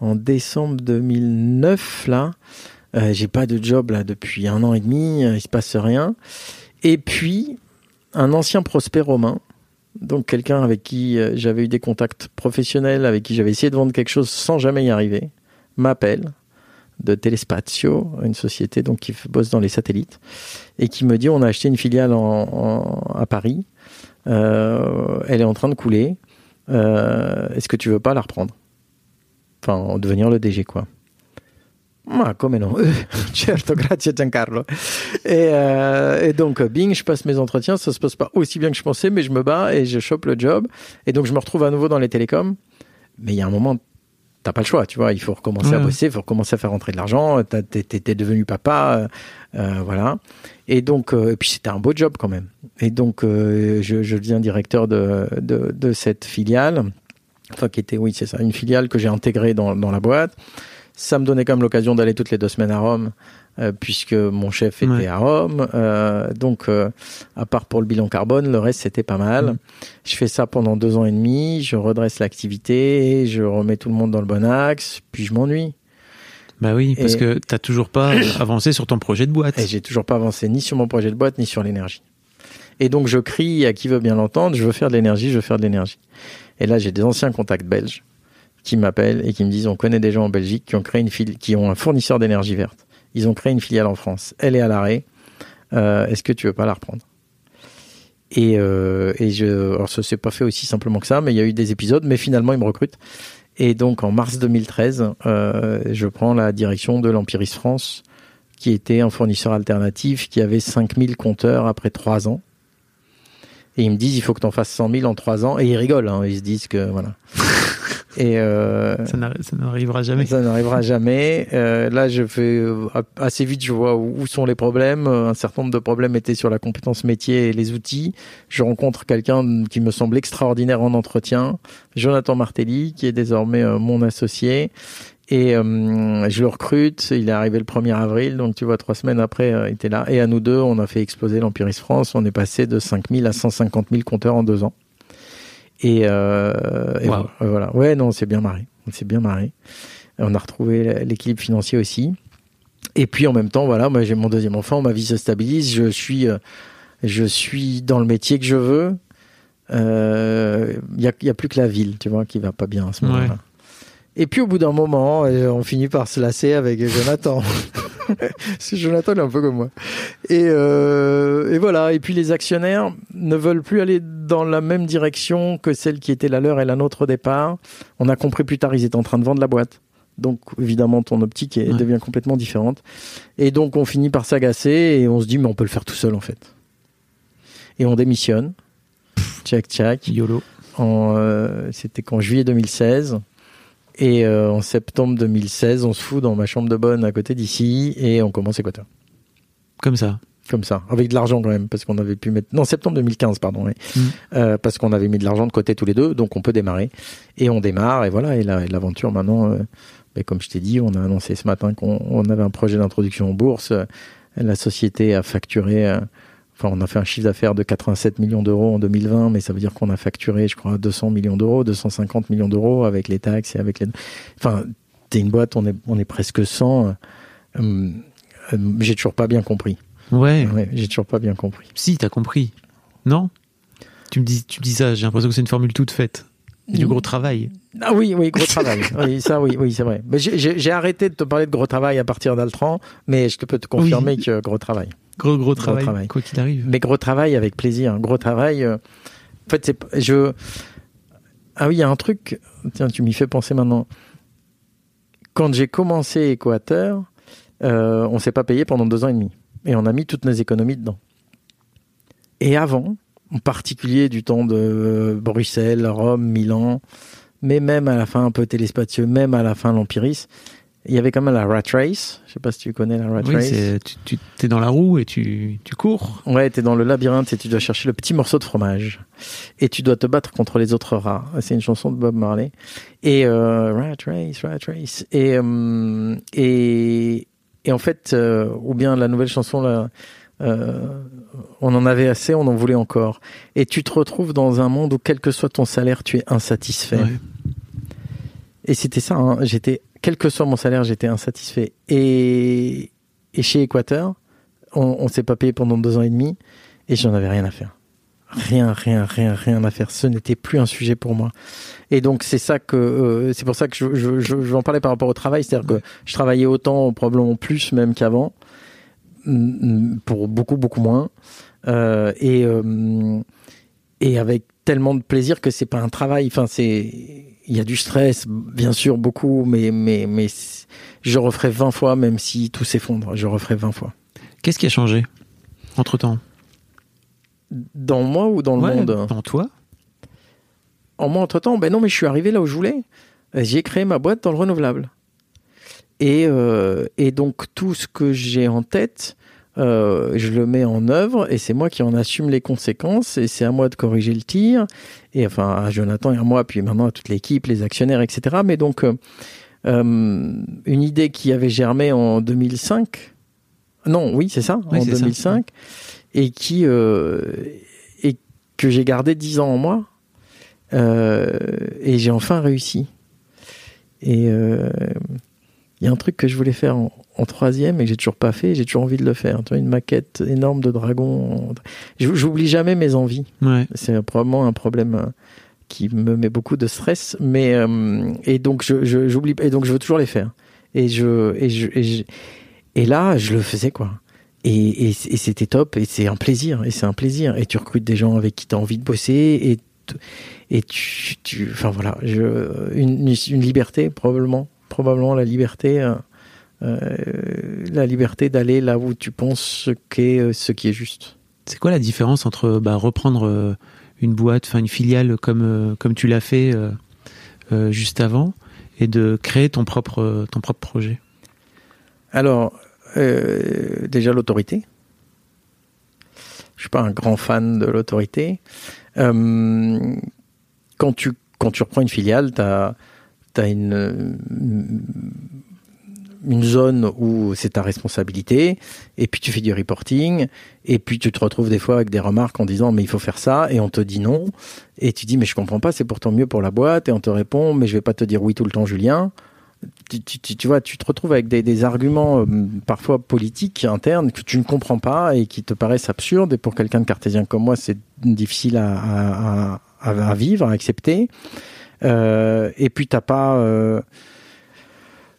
en décembre 2009 là. Euh, J'ai pas de job là depuis un an et demi, euh, il se passe rien. Et puis un ancien prospect romain donc quelqu'un avec qui euh, j'avais eu des contacts professionnels, avec qui j'avais essayé de vendre quelque chose sans jamais y arriver, m'appelle de Telespazio, une société donc qui bosse dans les satellites, et qui me dit on a acheté une filiale à Paris, Euh, elle est en train de couler, Euh, est-ce que tu veux pas la reprendre? Enfin, en devenir le DG quoi. Ma come no Certo, grazie Giancarlo. Et, euh, et donc, bing, je passe mes entretiens, ça se passe pas aussi bien que je pensais, mais je me bats et je chope le job. Et donc, je me retrouve à nouveau dans les télécoms. Mais il y a un moment, t'as pas le choix, tu vois. Il faut recommencer à bosser, il faut recommencer à faire rentrer de l'argent. T'es devenu papa, euh, euh, voilà. Et donc, euh, et puis c'était un beau job quand même. Et donc, je, je deviens directeur de, de, de cette filiale. Enfin, qui était, oui, c'est ça, une filiale que j'ai intégrée dans, dans la boîte. Ça me donnait quand même l'occasion d'aller toutes les deux semaines à Rome, euh, puisque mon chef était Ouais. à Rome. Euh, donc, euh, à part pour le bilan carbone, le reste c'était pas mal. Mhm. Je fais ça pendant deux ans et demi. Je redresse l'activité, je remets tout le monde dans le bon axe, puis je m'ennuie. Bah oui, parce Et- que t'as toujours pas avancé sur ton projet de boîte. Et j'ai toujours pas avancé ni sur mon projet de boîte, ni sur l'énergie. Et donc, je crie à qui veut bien l'entendre, je veux faire de l'énergie, je veux faire de l'énergie. Et là, j'ai des anciens contacts belges qui m'appellent et qui me disent, on connaît des gens en Belgique qui ont créé une fili- qui ont un fournisseur d'énergie verte. Ils ont créé une filiale en France. Elle est à l'arrêt. Euh, Est-ce que tu veux pas la reprendre? Et, euh, et je, alors ça s'est pas fait aussi simplement que ça, mais il y a eu des épisodes, mais finalement ils me recrutent. Et donc en mars 2013, euh, je prends la direction de l'Empiris France, qui était un fournisseur alternatif, qui avait 5000 compteurs après trois ans. Et ils me disent, il faut que tu en fasses 100 000 en trois ans. Et ils rigolent, hein, ils se disent que voilà. Et euh, Ça n'arri- ça n'arrivera jamais. ça n'arrivera jamais. Euh, là, je fais euh, assez vite, je vois où sont les problèmes. Euh, Un certain nombre de problèmes étaient sur la compétence métier et les outils. Je rencontre quelqu'un qui me semble extraordinaire en entretien, Jonathan Martelly, qui est désormais euh, mon associé. Et euh, je le recrute. Il est arrivé le 1er avril, donc tu vois, trois semaines après, euh, il était là. Et à nous deux, on a fait exploser l'Empiris France. On est passé de 5000 à 150 000 compteurs en deux ans. Et, euh, et Wow. voilà. Ouais, non, on s'est bien marré. On s'est bien marré. On a retrouvé l'équilibre financier aussi. Et puis en même temps, voilà, moi j'ai mon deuxième enfant, ma vie se stabilise, je suis, euh, je suis dans le métier que je veux. Il y, a, y a plus que la ville, tu vois, qui va pas bien à ce Ouais. Et puis au bout d'un moment, euh, on finit par se lasser avec Jonathan. C'est Jonathan, il est un peu comme moi. Et, euh, et voilà. Et puis les actionnaires ne veulent plus aller dans la même direction que celle qui était la leur et la nôtre au départ. On a compris plus tard, ils étaient en train de vendre la boîte. Donc évidemment, ton optique est- Ouais. devient complètement différente. Et donc on finit par s'agacer et on se dit mais on peut le faire tout seul en fait. Et on démissionne. Tchac tchac. YOLO. Euh, C'était qu'en juillet 2016. Et euh, en septembre 2016, on se fout dans ma chambre de bonne à côté d'ici et on commence Équateur. Comme ça. Comme ça, avec de l'argent quand même, parce qu'on avait pu mettre. Non, septembre 2015, pardon, oui. Mm. Euh, parce qu'on avait mis de l'argent de côté tous les deux, donc on peut démarrer. Et on démarre, et voilà. Et la- et l'aventure maintenant, euh, ben, comme je t'ai dit, on a annoncé ce matin qu'on on avait un projet d'introduction en bourse. Euh, La société a facturé. Enfin, on a fait un chiffre d'affaires de 87 millions d'euros en 2020, mais ça veut dire qu'on a facturé, je crois, 200 millions d'euros, 250 millions d'euros avec les taxes et avec les. Enfin, t'es une boîte, on est, on est presque 100. euh, euh, j'ai toujours pas bien compris. Ouais. Ouais, j'ai toujours pas bien compris. Si, t'as compris. Non? Tu me, dis, tu me dis ça, j'ai l'impression que c'est une formule toute faite. Du gros travail. Ah oui, oui, gros travail. oui, ça, oui, oui, c'est vrai. Mais j'ai- arrêté de te parler de gros travail à partir d'Altran, mais je te peux te confirmer Oui. que gros travail. Gros, gros travail, travail. quoi qu'il arrive. Mais gros travail avec plaisir. Gros travail. euh, En fait, c'est je. Ah oui, il y a un truc. Tiens, tu m'y fais penser maintenant. Quand j'ai commencé Équateur, euh, on s'est pas payé pendant deux ans et demi, et on a mis toutes nos économies dedans. Et avant, en particulier du temps de euh, Bruxelles, Rome, Milan, mais même à la fin un peu téléspatieux, même à la fin l'Empiris, il y avait quand même la rat race. Je sais pas si tu connais la rat Oui, race. tu, tu es dans la roue et tu, tu cours. Ouais, t'es dans le labyrinthe et tu dois chercher le petit morceau de fromage. Et tu dois te battre contre les autres rats. C'est une chanson de Bob Marley. Et euh, Rat Race, Rat Race. Et, euh, et, et en fait, euh, ou bien la nouvelle chanson, là, on en avait assez, on en voulait encore. Et tu te retrouves dans un monde où, quel que soit ton salaire, tu es insatisfait. Ouais. Et c'était ça, hein. j'étais, quel que soit mon salaire, j'étais insatisfait. Et, et chez Équateur, on, on s'est pas payé pendant deux ans et demi et j'en avais rien à faire. Rien, rien, rien, rien à faire. Ce n'était plus un sujet pour moi. Et donc c'est ça que, euh, c'est pour ça que je, je, je, parler par rapport au travail, c'est-à-dire que je travaillais autant, probablement plus même qu'avant, mm, pour beaucoup, beaucoup moins, euh, et euh, et avec tellement de plaisir que c'est pas un travail. Enfin, c'est il y a du stress, bien sûr, beaucoup, mais mais mais je referai 20 fois, même si tout s'effondre, je referai 20 fois. Qu'est-ce qui a changé entre temps Dans moi ou dans le monde? Dans toi En moi, entre-temps, ben non, mais je suis arrivé là où je voulais. J'ai créé ma boîte dans le renouvelable. Et, euh, et donc, tout ce que j'ai en tête, euh, je le mets en œuvre et c'est moi qui en assume les conséquences et c'est à moi de corriger le tir. Et enfin, à Jonathan et à moi, puis maintenant à toute l'équipe, les actionnaires, etc. Mais donc, euh, euh, une idée qui avait germé en 2005. Non, oui, c'est ça, Oui, en c'est ça. 2005. Et qui, euh, et que j'ai gardé 10 ans en moi. Euh, et j'ai enfin réussi. Et euh, y a un truc que je voulais faire en, en troisième et que j'ai toujours pas fait. J'ai toujours envie de le faire. Tu vois, une maquette énorme de dragon. J'oublie jamais mes envies. Ouais. C'est probablement un problème euh, qui me met beaucoup de stress. Mais euh, et donc je je- j'oublie et donc je veux toujours les faire. Et je et je et, je- et là je le faisais quoi. et, et, c'était top, et c'est un plaisir, et c'est un plaisir. Et tu recrutes des gens avec qui tu as envie de bosser, et, et tu, tu, enfin voilà, je, une, une liberté, probablement, probablement la liberté, euh, euh la liberté d'aller là où tu penses ce, qu'est, euh, ce qui est juste. C'est quoi la différence entre bah, reprendre une boîte, enfin une filiale comme, comme tu l'as fait juste avant, et de créer ton propre, ton propre projet? Alors, euh, déjà l'autorité. Je suis pas un grand fan de l'autorité. Euh, quand tu quand tu reprends une filiale, tu as, as, une une zone où c'est ta responsabilité, et puis tu fais du reporting, et puis tu te retrouves des fois avec des remarques en disant mais il faut faire ça, et on te dit non, et tu dis mais je comprends pas, c'est pourtant mieux pour la boîte, et on te répond mais je vais pas te dire oui tout le temps Julien tu, tu, tu, vois, tu te retrouves avec des, des, arguments euh, parfois politiques internes que tu ne comprends pas et qui te paraissent absurdes. Et pour quelqu'un de cartésien comme moi, c'est difficile à, à, vivre, à accepter. Euh, et puis t'as pas. Euh,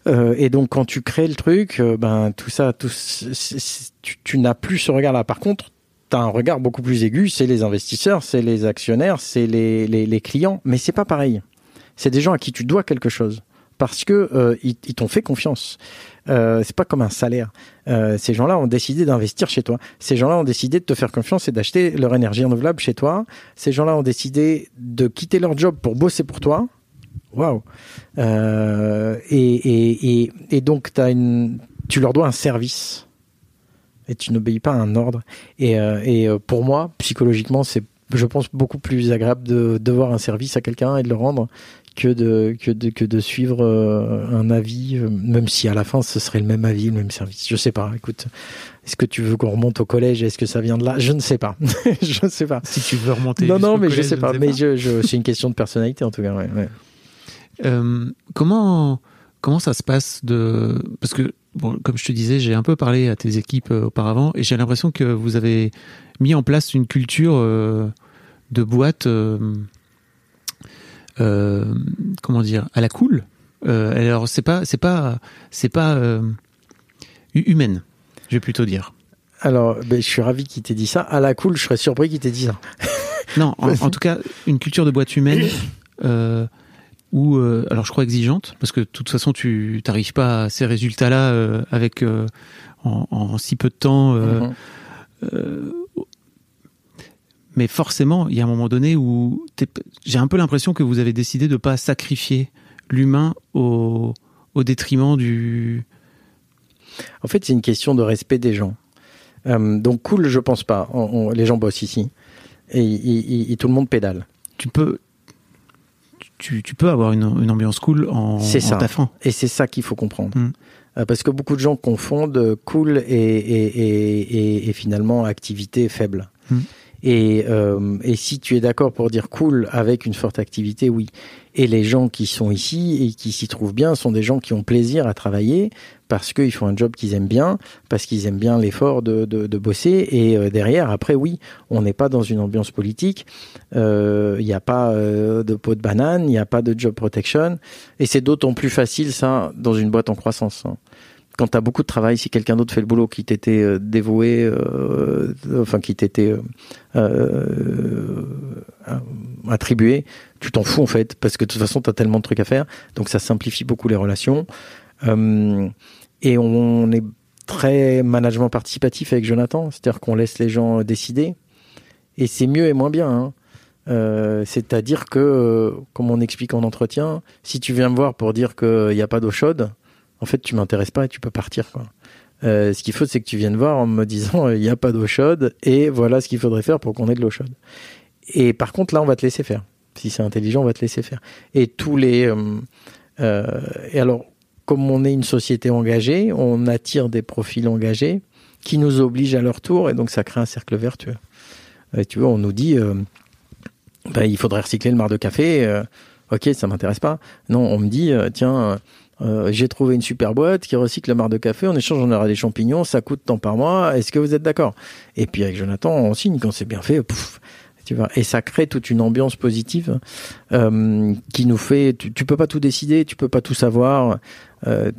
euh, et donc quand tu crées le truc, ben tout ça, tout, tu, n'as plus ce regard-là. Par contre, tu as un regard beaucoup plus aigu. C'est les investisseurs, c'est les actionnaires, c'est les, les, clients. Mais c'est pas pareil. C'est des gens à qui tu dois quelque chose parce que euh, ils, t'ont fait confiance. Euh, c'est pas comme un salaire. Euh, ces gens-là ont décidé d'investir chez toi. Ces gens-là ont décidé de te faire confiance et d'acheter leur énergie renouvelable chez toi. Ces gens-là ont décidé de quitter leur job pour bosser pour toi. Waouh euh, et, et, et, donc tu leur dois un service et tu n'obéis pas à un ordre. Et, et pour moi, psychologiquement, c'est je pense beaucoup plus agréable de devoir un service à quelqu'un et de le rendre que de, que de, que de suivre euh, un avis, euh, même si à la fin ce serait le même avis, le même service. Je sais pas. Écoute, est-ce que tu veux qu'on remonte au collège? Est-ce que ça vient de là? Je ne sais pas. je ne sais pas. Si tu veux remonter. Non, non, mais je sais pas. mais Je, je, c'est une question de personnalité en tout cas. Ouais, ouais. Euh, comment comment ça se passe de parce que bon, comme je te disais, j'ai un peu parlé à tes équipes euh, auparavant et j'ai l'impression que vous avez mis en place une culture euh, de boîte. Euh, comment dire, à la cool. Euh, alors c'est pas, c'est pas, c'est pas euh, humaine, je vais plutôt dire. Alors, ben, je suis ravi qu'il t'ait dit ça. À la cool, je serais surpris qu'il t'ait dit ça. non, en, en, tout cas, une culture de boîte humaine. Euh, ou alors je crois exigeante parce que de toute façon tu t'arrives pas à ces résultats là avec en, en, si peu de temps mm -hmm mais forcément, il y a un moment donné où j'ai un peu l'impression que vous avez décidé de ne pas sacrifier l'humain au, au, détriment du. En fait, c'est une question de respect des gens. Euh, donc cool, je pense pas. On, on, les gens bossent ici et, et, et, tout le monde pédale. Tu peux. Tu, tu peux avoir une, une ambiance cool en, c'est ça. en taffant. Et c'est ça qu'il faut comprendre. Mm. Euh, parce que beaucoup de gens confondent cool et finalement activité faible. Mm. Et, euh, et si tu es d'accord pour dire cool avec une forte activité, oui. Et les gens qui sont ici et qui s'y trouvent bien sont des gens qui ont plaisir à travailler parce qu'ils font un job qu'ils aiment bien, parce qu'ils aiment bien l'effort de, de, de, bosser. Et euh, derrière, après, oui, on n'est pas dans une ambiance politique. Il euh, n'y a pas euh, de pot de banane, il n'y a pas de job protection. Et c'est d'autant plus facile, ça, dans une boîte en croissance. Hein quand tu as beaucoup de travail, si quelqu'un d'autre fait le boulot qui t'était euh, dévoué, euh, enfin qui t'était euh, attribué, tu t'en fous en fait, parce que de toute façon, tu as tellement de trucs à faire. Donc ça simplifie beaucoup les relations. et on est très management participatif avec Jonathan, c'est-à-dire qu'on laisse les gens décider. Et c'est mieux et moins bien. Hein. Euh, c'est-à-dire que, comme on explique en entretien, si tu viens me voir pour dire qu'il n'y a pas d'eau chaude, en fait, tu m'intéresses pas et tu peux partir. Euh, ce qu'il faut, c'est que tu viennes voir en me disant il n'y a pas d'eau chaude et voilà ce qu'il faudrait faire pour qu'on ait de l'eau chaude. Et par contre, là, on va te laisser faire. Si c'est intelligent, on va te laisser faire. Et tous les euh, euh, et alors, comme on est une société engagée, on attire des profils engagés qui nous obligent à leur tour et donc ça crée un cercle vertueux. Et tu vois, on nous dit euh, ben, il faudrait recycler le mar de café. Euh, ok, ça m'intéresse pas. Non, on me dit euh, tiens euh, j'ai trouvé une super boîte qui recycle le marc de café. En échange, on aura des champignons. Ça coûte tant par mois. Est-ce que vous êtes d'accord? Et puis avec Jonathan, on signe quand c'est bien fait. Pouf, Tu vois, et ça crée toute une ambiance positive euh, qui nous fait. Tu, tu peux pas tout décider, tu peux pas tout savoir. Euh,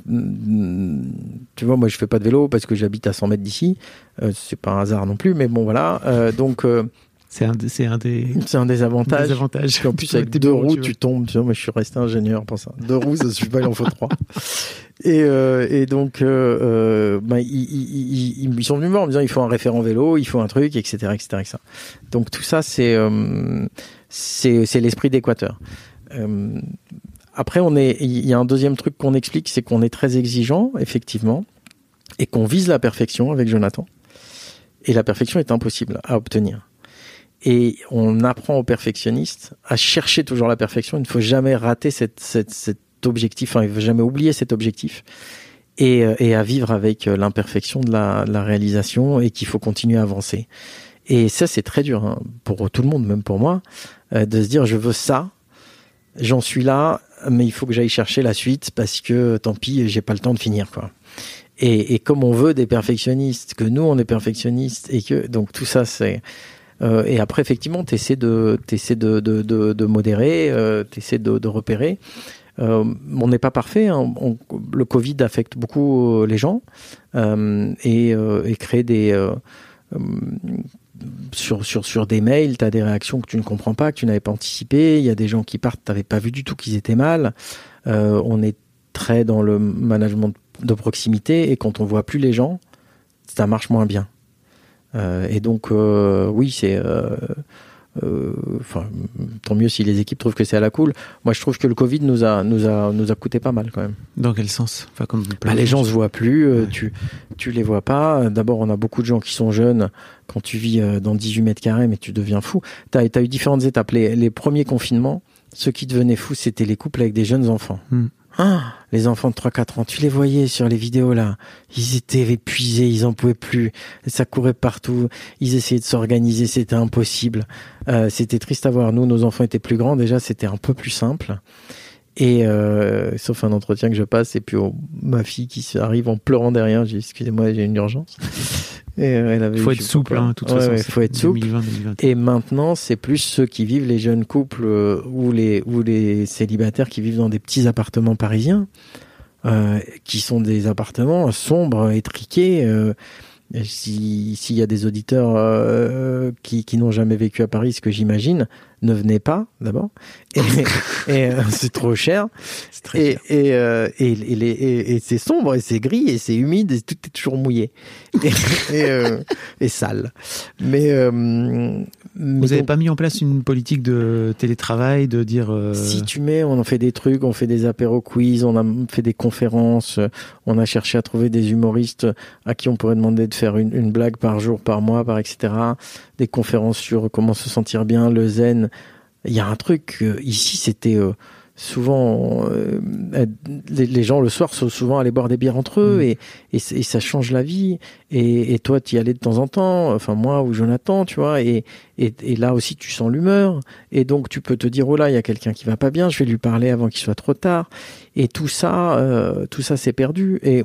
tu vois, moi je fais pas de vélo parce que j'habite à 100 mètres d'ici. Euh, c'est pas un hasard non plus, mais bon voilà. Euh, donc C'est un, c'est un des, c'est un des avantages. des avantages. En plus, avec deux roues, tu tombes. Tu vois, moi, je suis resté ingénieur pour ça. Deux roues, ça suffit pas, il en faut trois. Et, euh, et donc, euh, euh, bah, ils, ils, ils, ils sont venus me voir en me disant il faut un référent vélo, il faut un truc, etc., etc., etc. Donc tout ça, c'est euh, c'est c'est l'esprit d'Équateur. Après, on est, il y a un deuxième truc qu'on explique, c'est qu'on est très exigeant, effectivement, et qu'on vise la perfection avec Jonathan. Et la perfection est impossible à obtenir. Et on apprend aux perfectionnistes à chercher toujours la perfection. Il ne faut jamais rater cet objectif, enfin, il ne faut jamais oublier cet objectif. Et, euh, à vivre avec euh, l'imperfection de la, réalisation et qu'il faut continuer à avancer. Et ça, c'est très dur hein, pour tout le monde, même pour moi, euh, de se dire je veux ça, j'en suis là, mais il faut que j'aille chercher la suite parce que tant pis, j'ai pas le temps de finir. Et, et comme on veut des perfectionnistes, que nous on est perfectionnistes et que donc tout ça c'est euh, et après effectivement t'essaies de t'essaies de, de, de, modérer, euh, t'essaies de, de repérer. Euh, on n'est pas parfait. hein. Le Covid affecte beaucoup euh, les gens et, crée des sur, sur, sur des mails, tu as des réactions que tu ne comprends pas, que tu n'avais pas anticipées. Il y a des gens qui partent, tu n'avais pas vu du tout qu'ils étaient mal. On est très dans le management de proximité et quand on voit plus les gens, ça marche moins bien. Euh, et donc, euh, oui, c'est. euh, euh, Enfin, tant mieux si les équipes trouvent que c'est à la cool. Moi, je trouve que le Covid nous a, nous a, nous a coûté pas mal quand même. Dans quel sens? Enfin, comme Bah, les gens se voient plus, euh, Ouais. tu tu les vois pas. D'abord, on a beaucoup de gens qui sont jeunes. Quand tu vis euh, dans 18 mètres carrés, mais tu deviens fou. T'as as eu différentes étapes. Les, les premiers confinements, ce qui devenait fou, c'était les couples avec des jeunes enfants. Hmm. Ah, les enfants de 3-4 ans, tu les voyais sur les vidéos là. Ils étaient épuisés, ils en pouvaient plus. Ça courait partout. Ils essayaient de s'organiser, c'était impossible. Euh, c'était triste à voir. Nous, nos enfants étaient plus grands. Déjà, c'était un peu plus simple. Et euh, sauf un entretien que je passe, et puis oh, ma fille qui arrive en pleurant derrière, j'ai excusez-moi, j'ai une urgence. Et euh, elle avait faut être souple, hein, toute Ouais, façon. ouais, faut être souple. 2020, 2021. Et maintenant, c'est plus ceux qui vivent, les jeunes couples euh, ou les ou les célibataires qui vivent dans des petits appartements parisiens, euh, qui sont des appartements sombres, étriqués. Euh, si s'il y a des auditeurs euh, qui, qui n'ont jamais vécu à Paris, ce que j'imagine, ne venez pas d'abord. Et, et, euh, c'est trop cher. C'est très Et, cher. euh, c'est sombre, et c'est gris, et c'est humide, et tout est toujours mouillé. Et, euh, sale. Mais, euh, mais Vous n'avez donc, pas mis en place une politique de télétravail, de dire. euh, si tu mets, on en fait des trucs, on fait des apéros quiz, on a fait des conférences, on a cherché à trouver des humoristes à qui on pourrait demander de faire une, une blague par jour, par mois, par etc. Des conférences sur comment se sentir bien, le zen. Il y a un truc, euh, ici c'était euh, souvent, euh, les, les gens le soir sont souvent allés boire des bières entre eux Mm. et, et, ça change la vie. Et, et toi, tu y allais de temps en temps, enfin moi ou Jonathan, tu vois, et, et, et là aussi tu sens l'humeur. Et donc tu peux te dire oh là il y a quelqu'un qui va pas bien, je vais lui parler avant qu'il soit trop tard. Et tout ça, euh, tout ça c'est perdu. Et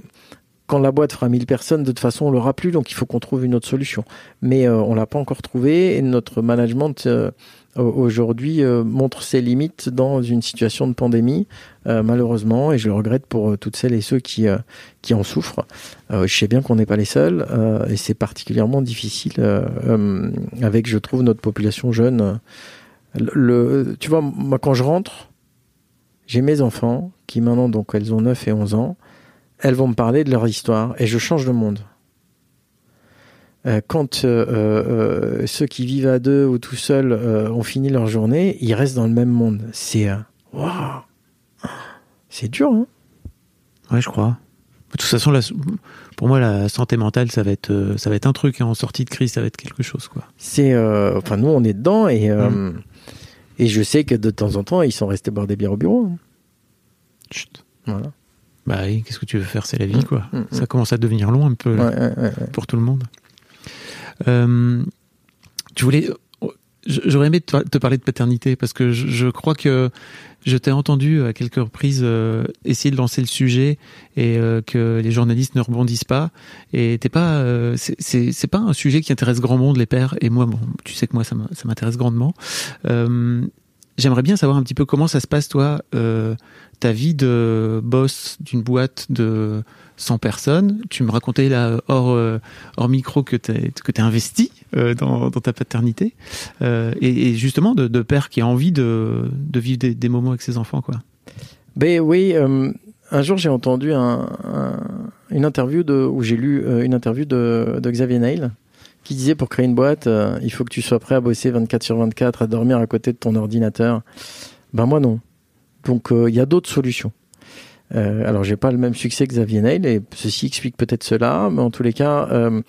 quand la boîte fera 1000 personnes, de toute façon on l'aura plus, donc il faut qu'on trouve une autre solution. Mais euh, on l'a pas encore trouvé et notre management euh, aujourd'hui euh, montre ses limites dans une situation de pandémie, euh, malheureusement, et je le regrette pour euh, toutes celles et ceux qui euh, qui en souffrent. Euh, je sais bien qu'on n'est pas les seuls et c'est particulièrement difficile avec, je trouve, notre population jeune. Le, le- tu vois, moi quand je rentre, j'ai mes enfants qui maintenant donc elles ont 9 et 11 ans, elles vont me parler de leur histoire et je change de monde. Euh, quand euh, euh, ceux qui vivent à deux ou tout seuls ont fini leur journée, ils restent dans le même monde. C'est waouh, c'est dur. Hein Ouais, je crois. De toute façon, la- pour moi, la santé mentale, ça va être, ça va être un truc. hein. En sortie de crise, ça va être quelque chose, quoi. C'est, euh, enfin nous on est dedans et euh, et je sais que de temps en temps ils sont restés boire des bières au bureau. hein. Chut. Voilà. Bah oui, qu'est-ce que tu veux faire? C'est la vie, quoi. Mm, mm. Ça commence à devenir long un peu là, Ouais, ouais, ouais, ouais. pour tout le monde. Euh, tu voulais. J'aurais aimé te parler de paternité parce que je, crois que je t'ai entendu à quelques reprises euh, essayer de lancer le sujet et euh, que les journalistes ne rebondissent pas. Et t'es pas, c'est pas un sujet qui intéresse grand monde les pères. Et moi, bon, tu sais que moi ça m'intéresse grandement. J'aimerais bien savoir un petit peu comment ça se passe toi, ta vie de boss d'une boîte de 100 personnes. Tu me racontais là hors, euh, micro que tu es, investi euh, dans, ta paternité euh, et, justement de, père qui a envie de, vivre des, moments avec ses enfants. Quoi. Ben oui, un jour j'ai entendu une interview de, où j'ai lu une interview de, Xavier Nail qui disait pour créer une boîte, il faut que tu sois prêt à bosser 24 sur 24, à dormir à côté de ton ordinateur. Ben moi non. Donc il y a d'autres solutions. Euh, alors, j'ai pas le même succès que Xavier Nail, et ceci explique peut-être cela, mais en tous les cas, euh,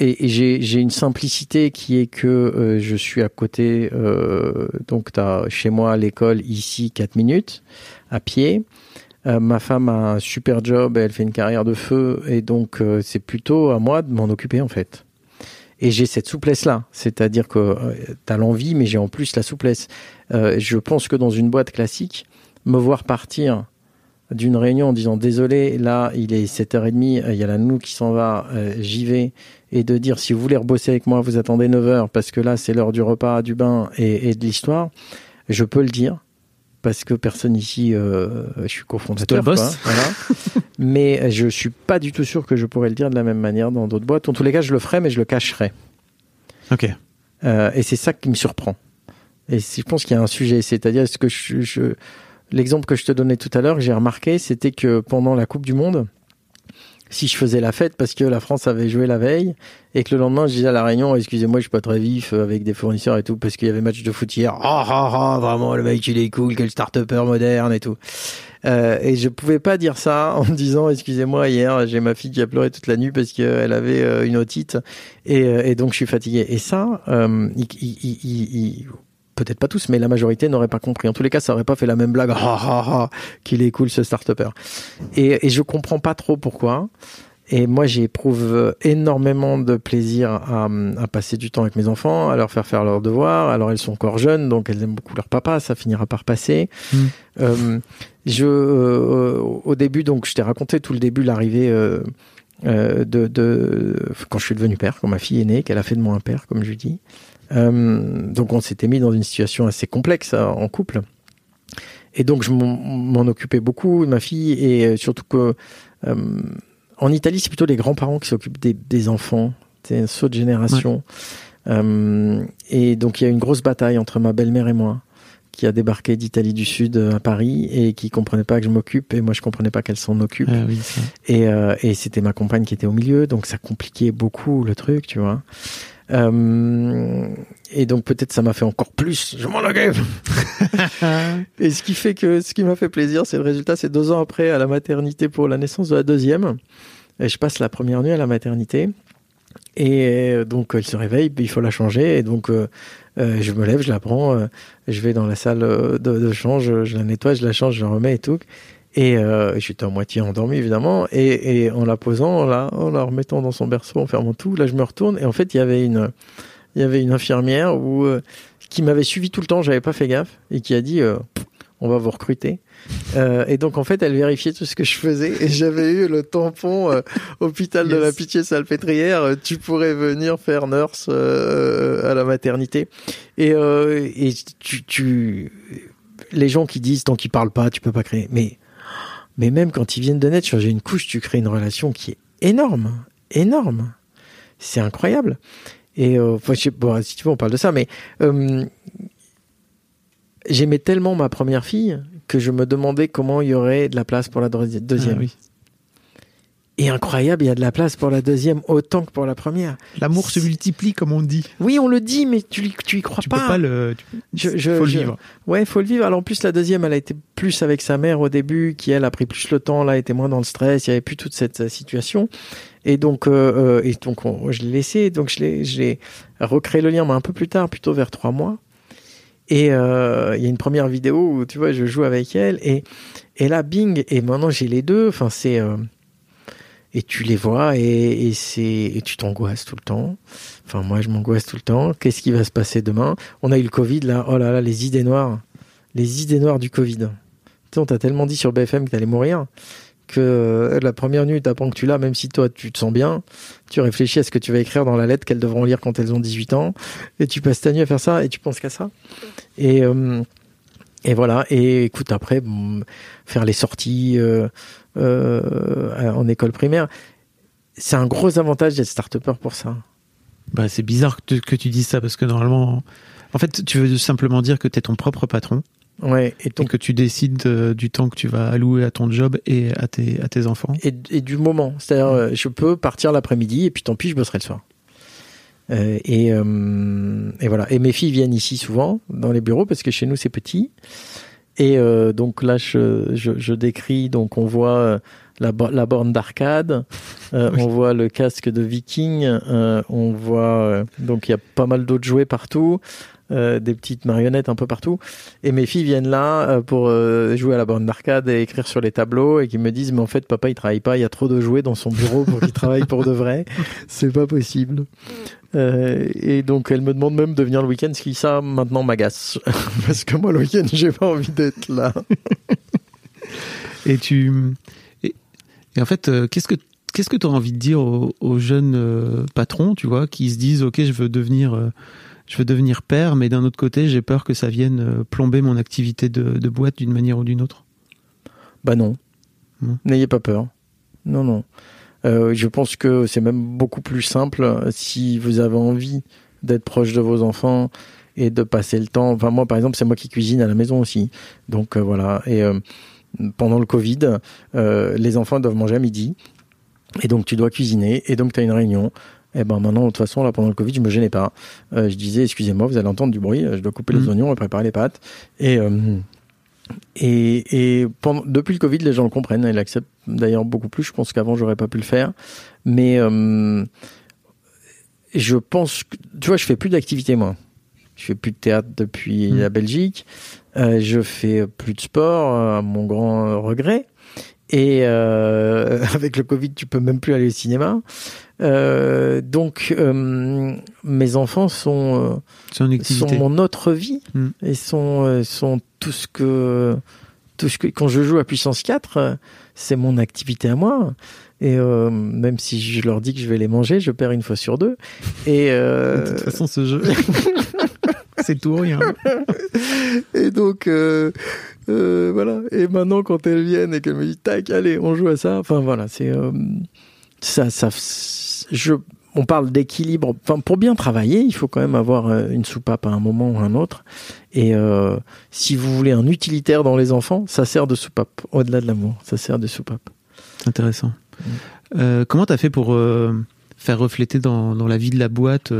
et, j'ai une simplicité qui est que euh, je suis à côté, euh, donc as chez moi l'école ici 4 minutes à pied. Euh, ma femme a un super job, elle fait une carrière de feu, et donc c'est plutôt à moi de m'en occuper en fait. Et j'ai cette souplesse-là, c'est-à-dire que tu as l'envie, mais j'ai en plus la souplesse. je pense que dans une boîte classique, me voir partir d'une réunion en disant désolé, là il est 7h30, euh, il y a la nous qui s'en va, euh, j'y vais, et de dire si vous voulez rebosser avec moi, vous attendez 9h parce que là c'est l'heure du repas, du bain et, de l'histoire, je peux le dire parce que personne ici, euh, je suis cofondateur. Quoi, mais je suis pas du tout sûr que je pourrais le dire de la même manière dans d'autres boîtes. En tous les cas, je le ferai, mais je le cacherai. Ok. et c'est ça qui me surprend. Et je pense qu'il y a un sujet, c'est-à-dire est-ce que je, je L'exemple que je te donnais tout à l'heure, j'ai remarqué, c'était que pendant la Coupe du Monde, si je faisais la fête parce que la France avait joué la veille et que le lendemain je disais à la réunion excusez-moi je suis pas très vif avec des fournisseurs et tout parce qu'il y avait match de foot hier. Ah ah ah vraiment le mec il est cool quel start-upper moderne et tout euh, et je pouvais pas dire ça en me disant excusez-moi hier j'ai ma fille qui a pleuré toute la nuit parce qu'elle avait euh, une otite et, euh, et, donc je suis fatigué et ça euh, il, il, il, peut-être pas tous, mais la majorité n'aurait pas compris. En tous les cas, ça aurait pas fait la même blague. Ah, ah, ah, qu'il est cool ce start-upper. Et, et je comprends pas trop pourquoi. Et moi, j'éprouve énormément de plaisir à, à, passer du temps avec mes enfants, à leur faire faire leurs devoirs. Alors, elles sont encore jeunes, donc elles aiment beaucoup leur papa. Ça finira par passer. Hmm. Euh, je, euh, au début, donc, je t'ai raconté tout le début, l'arrivée euh de, de, quand je suis devenu père, quand ma fille est née, qu'elle a fait de moi un père, comme je dis. Euh, donc on s'était mis dans une situation assez complexe euh, en couple. Et donc je m'en occupais beaucoup de ma fille et euh, surtout que en Italie c'est plutôt les grands-parents qui s'occupent des, des, enfants. C'est un saut de génération. et donc il y a une grosse bataille entre ma belle-mère et moi qui a débarqué d'Italie du Sud à Paris et qui comprenait pas que je m'occupe et moi je comprenais pas qu'elle s'en occupe. Ah oui, et, et c'était ma compagne qui était au milieu, donc ça compliquait beaucoup le truc, tu vois. Euh, et donc peut-être ça m'a fait encore plus. Je m'en occupe. et ce qui fait que ce qui m'a fait plaisir, c'est le résultat. C'est deux ans après à la maternité pour la naissance de la deuxième. Et je passe la première nuit à la maternité. Et euh, donc elle se réveille, il faut la changer. Et donc euh, euh, je me lève, je la prends, je vais dans la salle de, de change, je la nettoie, je la change, je la remets et tout. Et euh, j'étais à moitié endormi évidemment. Et, et en la posant, là, en la remettant dans son berceau, en fermant tout, là je me retourne et en fait il y avait une, il y avait une infirmière où, euh, qui m'avait suivi tout le temps, j'avais pas fait gaffe et qui a dit euh, on va vous recruter. Euh, et donc en fait, elle vérifiait tout ce que je faisais et j'avais eu le tampon euh, hôpital de la Pitié Salpêtrière. Tu pourrais venir faire nurse à la maternité. Et, et tu, tu, les gens qui disent tant qu'ils parlent pas, tu peux pas créer. Mais mais même quand ils viennent de naître, changer une couche, tu crées une relation qui est énorme, énorme. C'est incroyable. Et euh, bon, si tu veux, on parle de ça, mais euh, j'aimais tellement ma première fille que je me demandais comment il y aurait de la place pour la deuxième. Ah. Et incroyable, il y a de la place pour la deuxième autant que pour la première. L'amour se multiplie, comme on dit. Oui, on le dit, mais tu, tu y crois tu pas. Peux pas le, je, je, faut le vivre. Ouais, faut le vivre. Alors en plus, la deuxième, elle a été plus avec sa mère au début, qui elle a pris plus le temps, là, était moins dans le stress, il y avait plus toute cette situation. Et donc, euh, euh, et donc, je l'ai laissé. Donc, je l'ai, j'ai recréé le lien, mais un peu plus tard, plutôt vers trois mois. Et euh, il y a une première vidéo où tu vois, je joue avec elle et et là, bing. Et maintenant, j'ai les deux. Enfin, c'est et tu les vois et, c'est et tu t'angoisses tout le temps. Enfin moi je m'angoisse tout le temps. Qu'est-ce qui va se passer demain? On a eu le Covid là. Oh là là les idées noires, les idées noires du Covid. Tu sais, on t'a tellement dit sur BFM que t'allais mourir que euh, la première nuit t'apprends que tu l'as, même si toi tu te sens bien, tu réfléchis à ce que tu vas écrire dans la lettre qu'elles devront lire quand elles ont 18 ans, et tu passes ta nuit à faire ça, et tu penses qu'à ça. Et, euh, et voilà, et écoute, après, bon, faire les sorties euh, euh, en école primaire, c'est un gros avantage d'être start pour ça. Bah, c'est bizarre que tu, que tu dises ça parce que normalement, en fait, tu veux simplement dire que tu es ton propre patron Ouais, et que tu décides euh, du temps que tu vas allouer à ton job et à tes, à tes enfants. et, et du moment. C'est-à-dire, euh, je peux partir l'après-midi et puis tant pis, je bosserai le soir. Euh, et, et voilà. Et mes filles viennent ici souvent dans les bureaux parce que chez nous c'est petit. Et euh, donc là, je, je, je décris. Donc on voit euh, la, bo- la borne d'arcade, euh, Oui. on voit le casque de Viking, euh, on voit euh, donc il y a pas mal d'autres jouets partout. Euh, des petites marionnettes un peu partout. Et mes filles viennent là euh, pour euh, jouer à la borne d'arcade et écrire sur les tableaux et qui me disent mais en fait papa il travaille pas il y a trop de jouets dans son bureau pour qu'il travaille pour de vrai. C'est pas possible. Et donc elle me demande même de venir le week-end, ce qui ça maintenant m'agace. Parce que moi le week-end j'ai pas envie d'être là. Et tu et, et en fait, qu'est-ce que qu'est-ce que tu as envie de dire aux, aux jeunes patrons, tu vois, qui se disent OK, je veux devenir je veux devenir père, mais d'un autre côté, j'ai peur que ça vienne euh, plomber mon activité de, de boîte d'une manière ou d'une autre. Bah non, n'ayez pas peur. Non non. Euh, je pense que c'est même beaucoup plus simple euh, si vous avez envie d'être proche de vos enfants et de passer le temps. Enfin moi par exemple c'est moi qui cuisine à la maison aussi. Donc euh, voilà et euh, pendant le Covid, les enfants doivent manger à midi et donc tu dois cuisiner et donc tu as une réunion. Et ben maintenant, de toute façon, là, pendant le Covid, je me gênais pas. Euh, je disais, excusez-moi, vous allez entendre du bruit, euh, je dois couper les Mhm. oignons et préparer les pâtes. Et, euh, et, et pendant, depuis le Covid, les gens le comprennent, ils l'acceptent d'ailleurs beaucoup plus. Je pense qu'avant, j'aurais pas pu le faire. Mais euh, je pense que, tu vois, je fais plus d'activité, moi. Je fais plus de théâtre depuis Mhm. la Belgique. Euh, je fais plus de sport, à mon grand regret. Et euh, avec le Covid, tu peux même plus aller au cinéma. Euh, donc, euh, mes enfants sont, euh, sont mon autre vie Mm. et sont, euh, sont tout ce que, tout ce que, quand je joue à puissance 4, euh, c'est mon activité à moi. Et euh, même si je leur dis que je vais les manger, je perds une fois sur deux. Et, euh, De toute façon, ce jeu, c'est tout ou rien. et donc, euh, voilà. Et maintenant, quand elles viennent et qu'elles me disent, tac, allez, on joue à ça. Enfin, voilà, c'est ça, ça. Je, on parle d'équilibre. Enfin, pour bien travailler, il faut quand même avoir euh, une soupape à un moment ou à un autre. Et euh, si vous voulez un utilitaire dans les enfants, ça sert de soupape. Au-delà de l'amour, ça sert de soupape. Intéressant. Euh, comment t'as fait pour euh, faire refléter dans, dans la vie de la boîte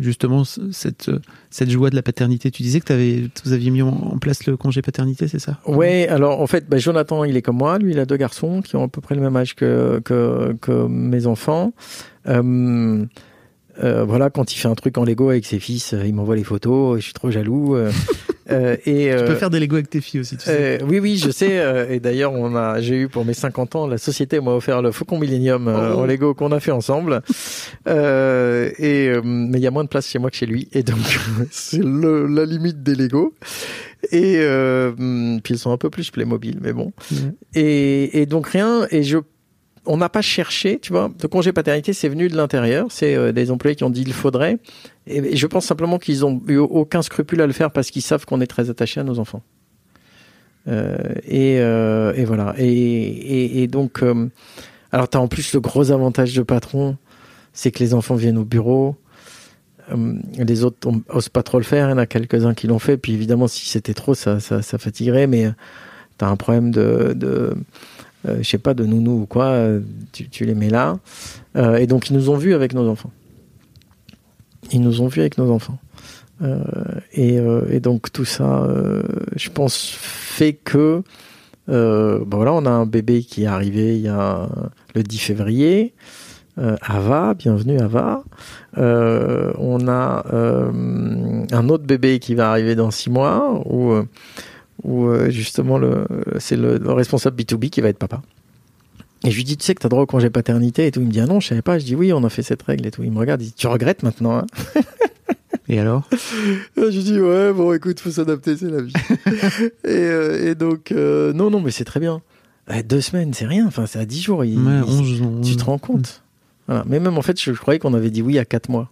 justement cette, cette joie de la paternité? Tu disais que t'avais, vous aviez mis en, en place le congé paternité, c'est ça? Ouais, alors en fait, bah, Jonathan, il est comme moi. Lui, il a deux garçons qui ont à peu près le même âge que, que, que mes enfants. Euh, euh, voilà, quand il fait un truc en Lego avec ses fils, euh, il m'envoie les photos. Je suis trop jaloux. euh, euh, et, Tu euh, peux faire des Lego avec tes filles aussi, tu sais. oui, oui, je sais. et d'ailleurs, on a, j'ai eu pour mes 50 ans, la société m'a offert le Faucon Millennium Oh. en Lego qu'on a fait ensemble. Euh, et euh, mais il y a moins de place chez moi que chez lui, et donc c'est le, la limite des Lego. Et euh, hum, puis ils sont un peu plus Playmobil, mais bon. Et, et donc rien. Et je, on n'a pas cherché, tu vois. Le congé paternité, c'est venu de l'intérieur. C'est euh, des employés qui ont dit il faudrait. Et, je pense simplement qu'ils ont eu aucun scrupule à le faire parce qu'ils savent qu'on est très attaché à nos enfants. Euh, et, euh, et voilà. Et, donc, euh, alors tu en plus le gros avantage de patron, c'est que les enfants viennent au bureau. Euh, les autres on- osent pas trop le faire. Il y en a quelques-uns qui l'ont fait. Puis évidemment, si c'était trop, ça, ça, fatiguerait. Mais tu as un problème de, de je sais pas, de nounou ou quoi. euh, Tu, les mets là. Euh, et donc, ils nous ont vus avec nos enfants. Ils nous ont vus avec nos enfants. Euh, et, euh, donc tout ça, euh, je pense, fait que euh, bon voilà, on a un bébé qui est arrivé il y a le 10 février. Euh, Ava, bienvenue Ava. Euh, on a euh, un autre bébé qui va arriver dans six mois où, euh, où euh, justement le, c'est le, le responsable B2B qui va être papa. Et je lui dis, tu sais que t'as droit au congé paternité et tout. Il me dit, ah non, je savais pas. Je dis, oui, on a fait cette règle et tout. Il me regarde, il dit, tu regrettes maintenant, hein Et alors? Je lui dis, ouais, bon, écoute, faut s'adapter, c'est la vie. et, euh, et, donc, euh, non, non, mais c'est très bien. Eh, deux semaines, c'est rien. Enfin, c'est à dix jours. Il, Ouais, il- 11 ans. tu te rends compte? Voilà. Mais même, en fait, je, je croyais qu'on avait dit oui à quatre mois.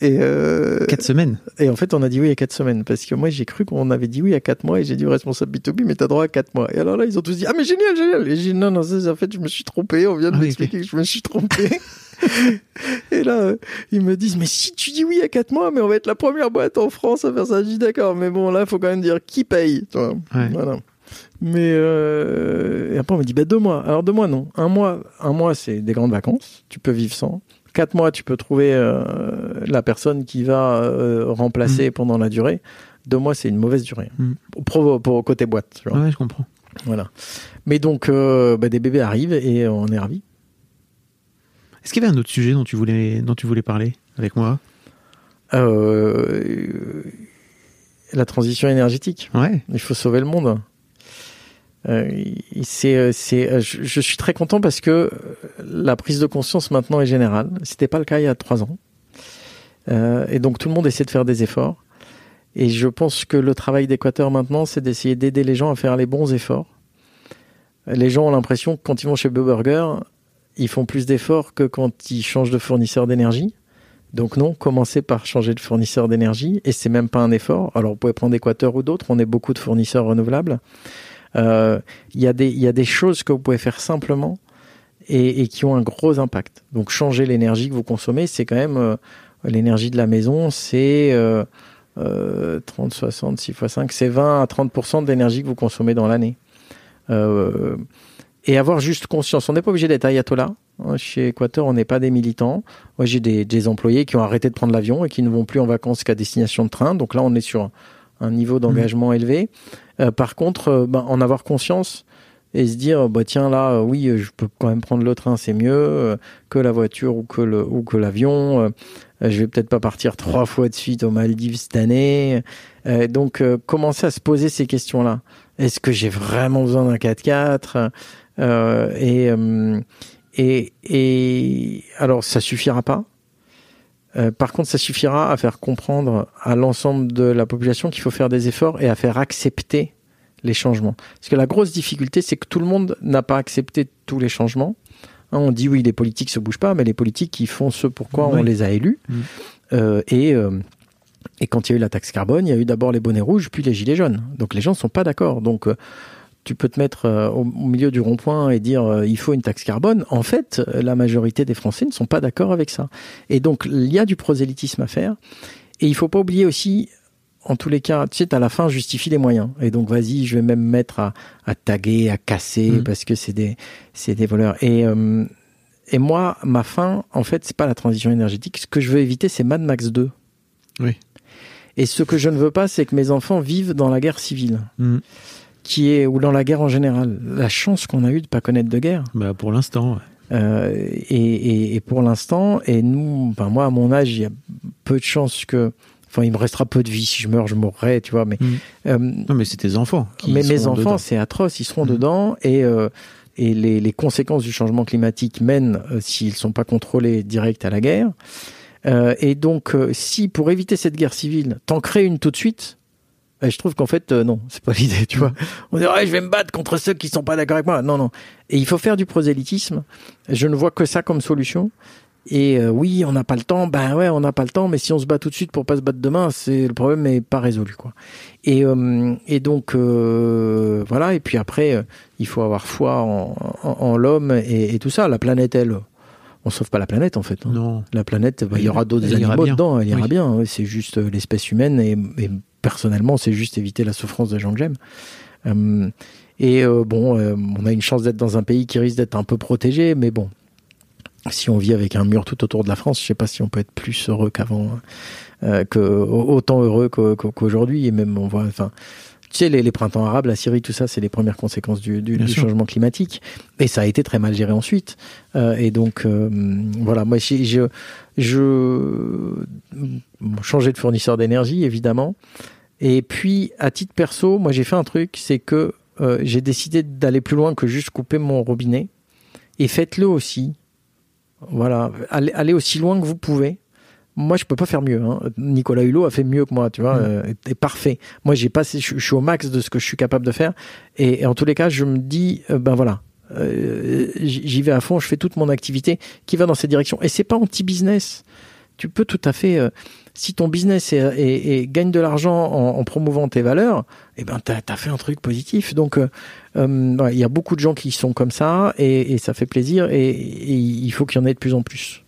Et, euh, 4 semaines. et en fait, on a dit oui à quatre semaines. Parce que moi, j'ai cru qu'on avait dit oui à quatre mois. Et j'ai dit au responsable B2B, mais t'as droit à quatre mois. Et alors là, ils ont tous dit, ah, mais génial, génial. Et j'ai dit, non, non, ça, en fait, je me suis trompé. On vient de Ah oui, m'expliquer que je me suis trompé. et là, euh, ils me disent, mais si tu dis oui à quatre mois, mais on va être la première boîte en France à faire ça. Je dis, d'accord. Mais bon, là, il faut quand même dire qui paye. Ouais. Voilà. Mais euh, et après on me dit bah deux mois. Alors deux mois non. Un mois, un mois c'est des grandes vacances. Tu peux vivre sans. Quatre mois tu peux trouver euh, la personne qui va euh, remplacer pendant la durée. Deux mois c'est une mauvaise durée Mm. pour, pour côté boîte. Ouais, je comprends. Voilà. Mais donc euh, bah, des bébés arrivent et on est ravis. Est-ce qu'il y avait un autre sujet dont tu voulais, dont tu voulais parler avec moi? La transition énergétique. Ouais. Il faut sauver le monde. Euh, c'est, euh, c'est, euh, je, je suis très content parce que la prise de conscience maintenant est générale. C'était pas le cas il y a trois ans. Euh, et donc tout le monde essaie de faire des efforts. Et je pense que le travail d'Équateur maintenant, c'est d'essayer d'aider les gens à faire les bons efforts. Les gens ont l'impression que quand ils vont chez Burger, ils font plus d'efforts que quand ils changent de fournisseur d'énergie. Donc non, commencez par changer de fournisseur d'énergie et c'est même pas un effort. Alors vous pouvez prendre Équateur ou d'autres, on est beaucoup de fournisseurs renouvelables. Euh, Il y, a des- choses que vous pouvez faire simplement et, qui ont un gros impact. Donc changer l'énergie que vous consommez, c'est quand même euh, l'énergie de la maison, c'est euh, euh, 30, 60, 6 x 5, c'est 20 à 30% de l'énergie que vous consommez dans l'année. Euh, et avoir juste conscience. On n'est pas obligé d'être ayatollah. hein. Chez Équateur, on n'est pas des militants. Moi, j'ai des, employés qui ont arrêté de prendre l'avion et qui ne vont plus en vacances qu'à destination de train. Donc là, on est sur un niveau d'engagement élevé. Euh, par contre, euh, ben, en avoir conscience et se dire, bah tiens là, euh, oui, je peux quand même prendre le train, c'est mieux que la voiture ou que le ou que l'avion. Je vais peut-être pas partir trois fois de suite aux Maldives cette année. Donc, commencer à se poser ces questions-là. Est-ce que j'ai vraiment besoin d'un 4x4 Euh, et, et, et alors, ça suffira pas. Euh, par contre, ça suffira à faire comprendre à l'ensemble de la population qu'il faut faire des efforts et à faire accepter les changements. Parce que la grosse difficulté, c'est que tout le monde n'a pas accepté tous les changements. Hein, on dit oui, les politiques se bougent pas, mais les politiques, ils font ce pourquoi Oui. on les a élus. Euh, et, euh, et quand il y a eu la taxe carbone, il y a eu d'abord les bonnets rouges, puis les gilets jaunes. Donc les gens ne sont pas d'accord. Donc tu peux te mettre euh, au, milieu du rond-point et dire euh, il faut une taxe carbone. En fait, euh, la majorité des Français ne sont pas d'accord avec ça. Et donc il y a du prosélytisme à faire. Et il faut pas oublier aussi, en tous les cas, tu sais, à la fin justifie les moyens. Et donc vas-y, je vais même mettre à, à taguer, à casser, Mhm. parce que c'est des, c'est des voleurs. Et, euh, et moi, ma fin, en fait, c'est pas la transition énergétique. Ce que je veux éviter, c'est Mad Max 2. Oui. Et ce que je ne veux pas, c'est que mes enfants vivent dans la guerre civile, Mm. Qui est ou dans la guerre en général. La chance qu'on a eu de pas connaître de guerre. Bah, pour l'instant, ouais. Euh, et, et, et pour l'instant, et nous, enfin moi à mon âge, il y a peu de chances que, enfin il me restera peu de vie si je meurs, je mourrai, tu vois. Mais Mm. euh, Non, mais c'est tes enfants. Qui mais mes enfants, c'est atroce, ils seront Mhm. dedans et euh, et les, les conséquences du changement climatique mènent, euh, s'ils sont pas contrôlés, direct à la guerre. Et donc, si pour éviter cette guerre civile, t'en crées une tout de suite, ben, je trouve qu'en fait, euh, non, c'est pas l'idée, tu vois. On dit, ouais, je vais me battre contre ceux qui sont pas d'accord avec moi. Non, non. Et il faut faire du prosélytisme. Je ne vois que ça comme solution. Et euh, oui, on n'a pas le temps. Ben ouais, on n'a pas le temps. Mais si on se bat tout de suite pour pas se battre demain, c'est le problème n'est pas résolu, quoi. Et, euh, et donc euh, voilà. Et puis après, euh, il faut avoir foi en, en, en l'homme et, et tout ça. La planète, elle, on sauve pas la planète en fait. hein. Non. La planète, bah, il y aura d'autres animaux dedans, elle ira Oui. bien. ouais, C'est juste euh, l'espèce humaine et, et personnellement, c'est juste éviter la souffrance des gens que j'aime. Euh, et euh, bon, euh, on a une chance d'être dans un pays qui risque d'être un peu protégé, mais bon, si on vit avec un mur tout autour de la France, je sais pas si on peut être plus heureux qu'avant, que autant heureux qu'au- qu'au- qu'aujourd'hui. Et même on voit, enfin, tu sais, les, les printemps arabes, la Syrie, tout ça, c'est les premières conséquences du, changement climatique. Et ça a été très mal géré ensuite. Euh, et donc, euh, voilà, moi, je, je changer de fournisseur d'énergie, évidemment. Et puis, à titre perso, moi, j'ai fait un truc, c'est que euh, j'ai décidé d'aller plus loin que juste couper mon robinet et faites-le aussi. Voilà, allez, allez aussi loin que vous pouvez moi je peux pas faire mieux. Hein. Nicolas Hulot a fait mieux que moi, tu vois, mmh. euh, parfait. Moi j'ai passé, je, suis au max de ce que je suis capable de faire, et, en tous les cas je me dis, euh, ben voilà, euh, j'y vais à fond, je fais toute mon activité qui va dans cette direction, et c'est pas anti-business. Tu peux tout à fait, si ton business est, gagne de l'argent en, promouvant tes valeurs, eh ben t'as as fait un truc positif. Donc il y a beaucoup de gens qui sont comme ça, et, ça fait plaisir, et il faut qu'il y en ait de plus en plus.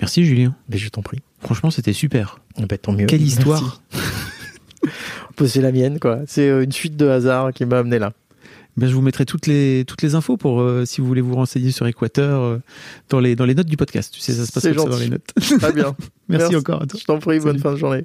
Merci Julien. Mais je t'en prie. Franchement, c'était super. Eh ben, tant mieux. Quelle histoire. c'est la mienne, quoi. C'est euh, une suite de hasard qui m'a amené là. Ben, je vous mettrai toutes les, toutes les infos pour euh, si vous voulez vous renseigner sur Équateur euh, dans, les, dans les notes du podcast. Tu sais, ça se passe comme ça dans les notes. Très bien. Merci, encore à toi. Je t'en prie, bonne fin de journée.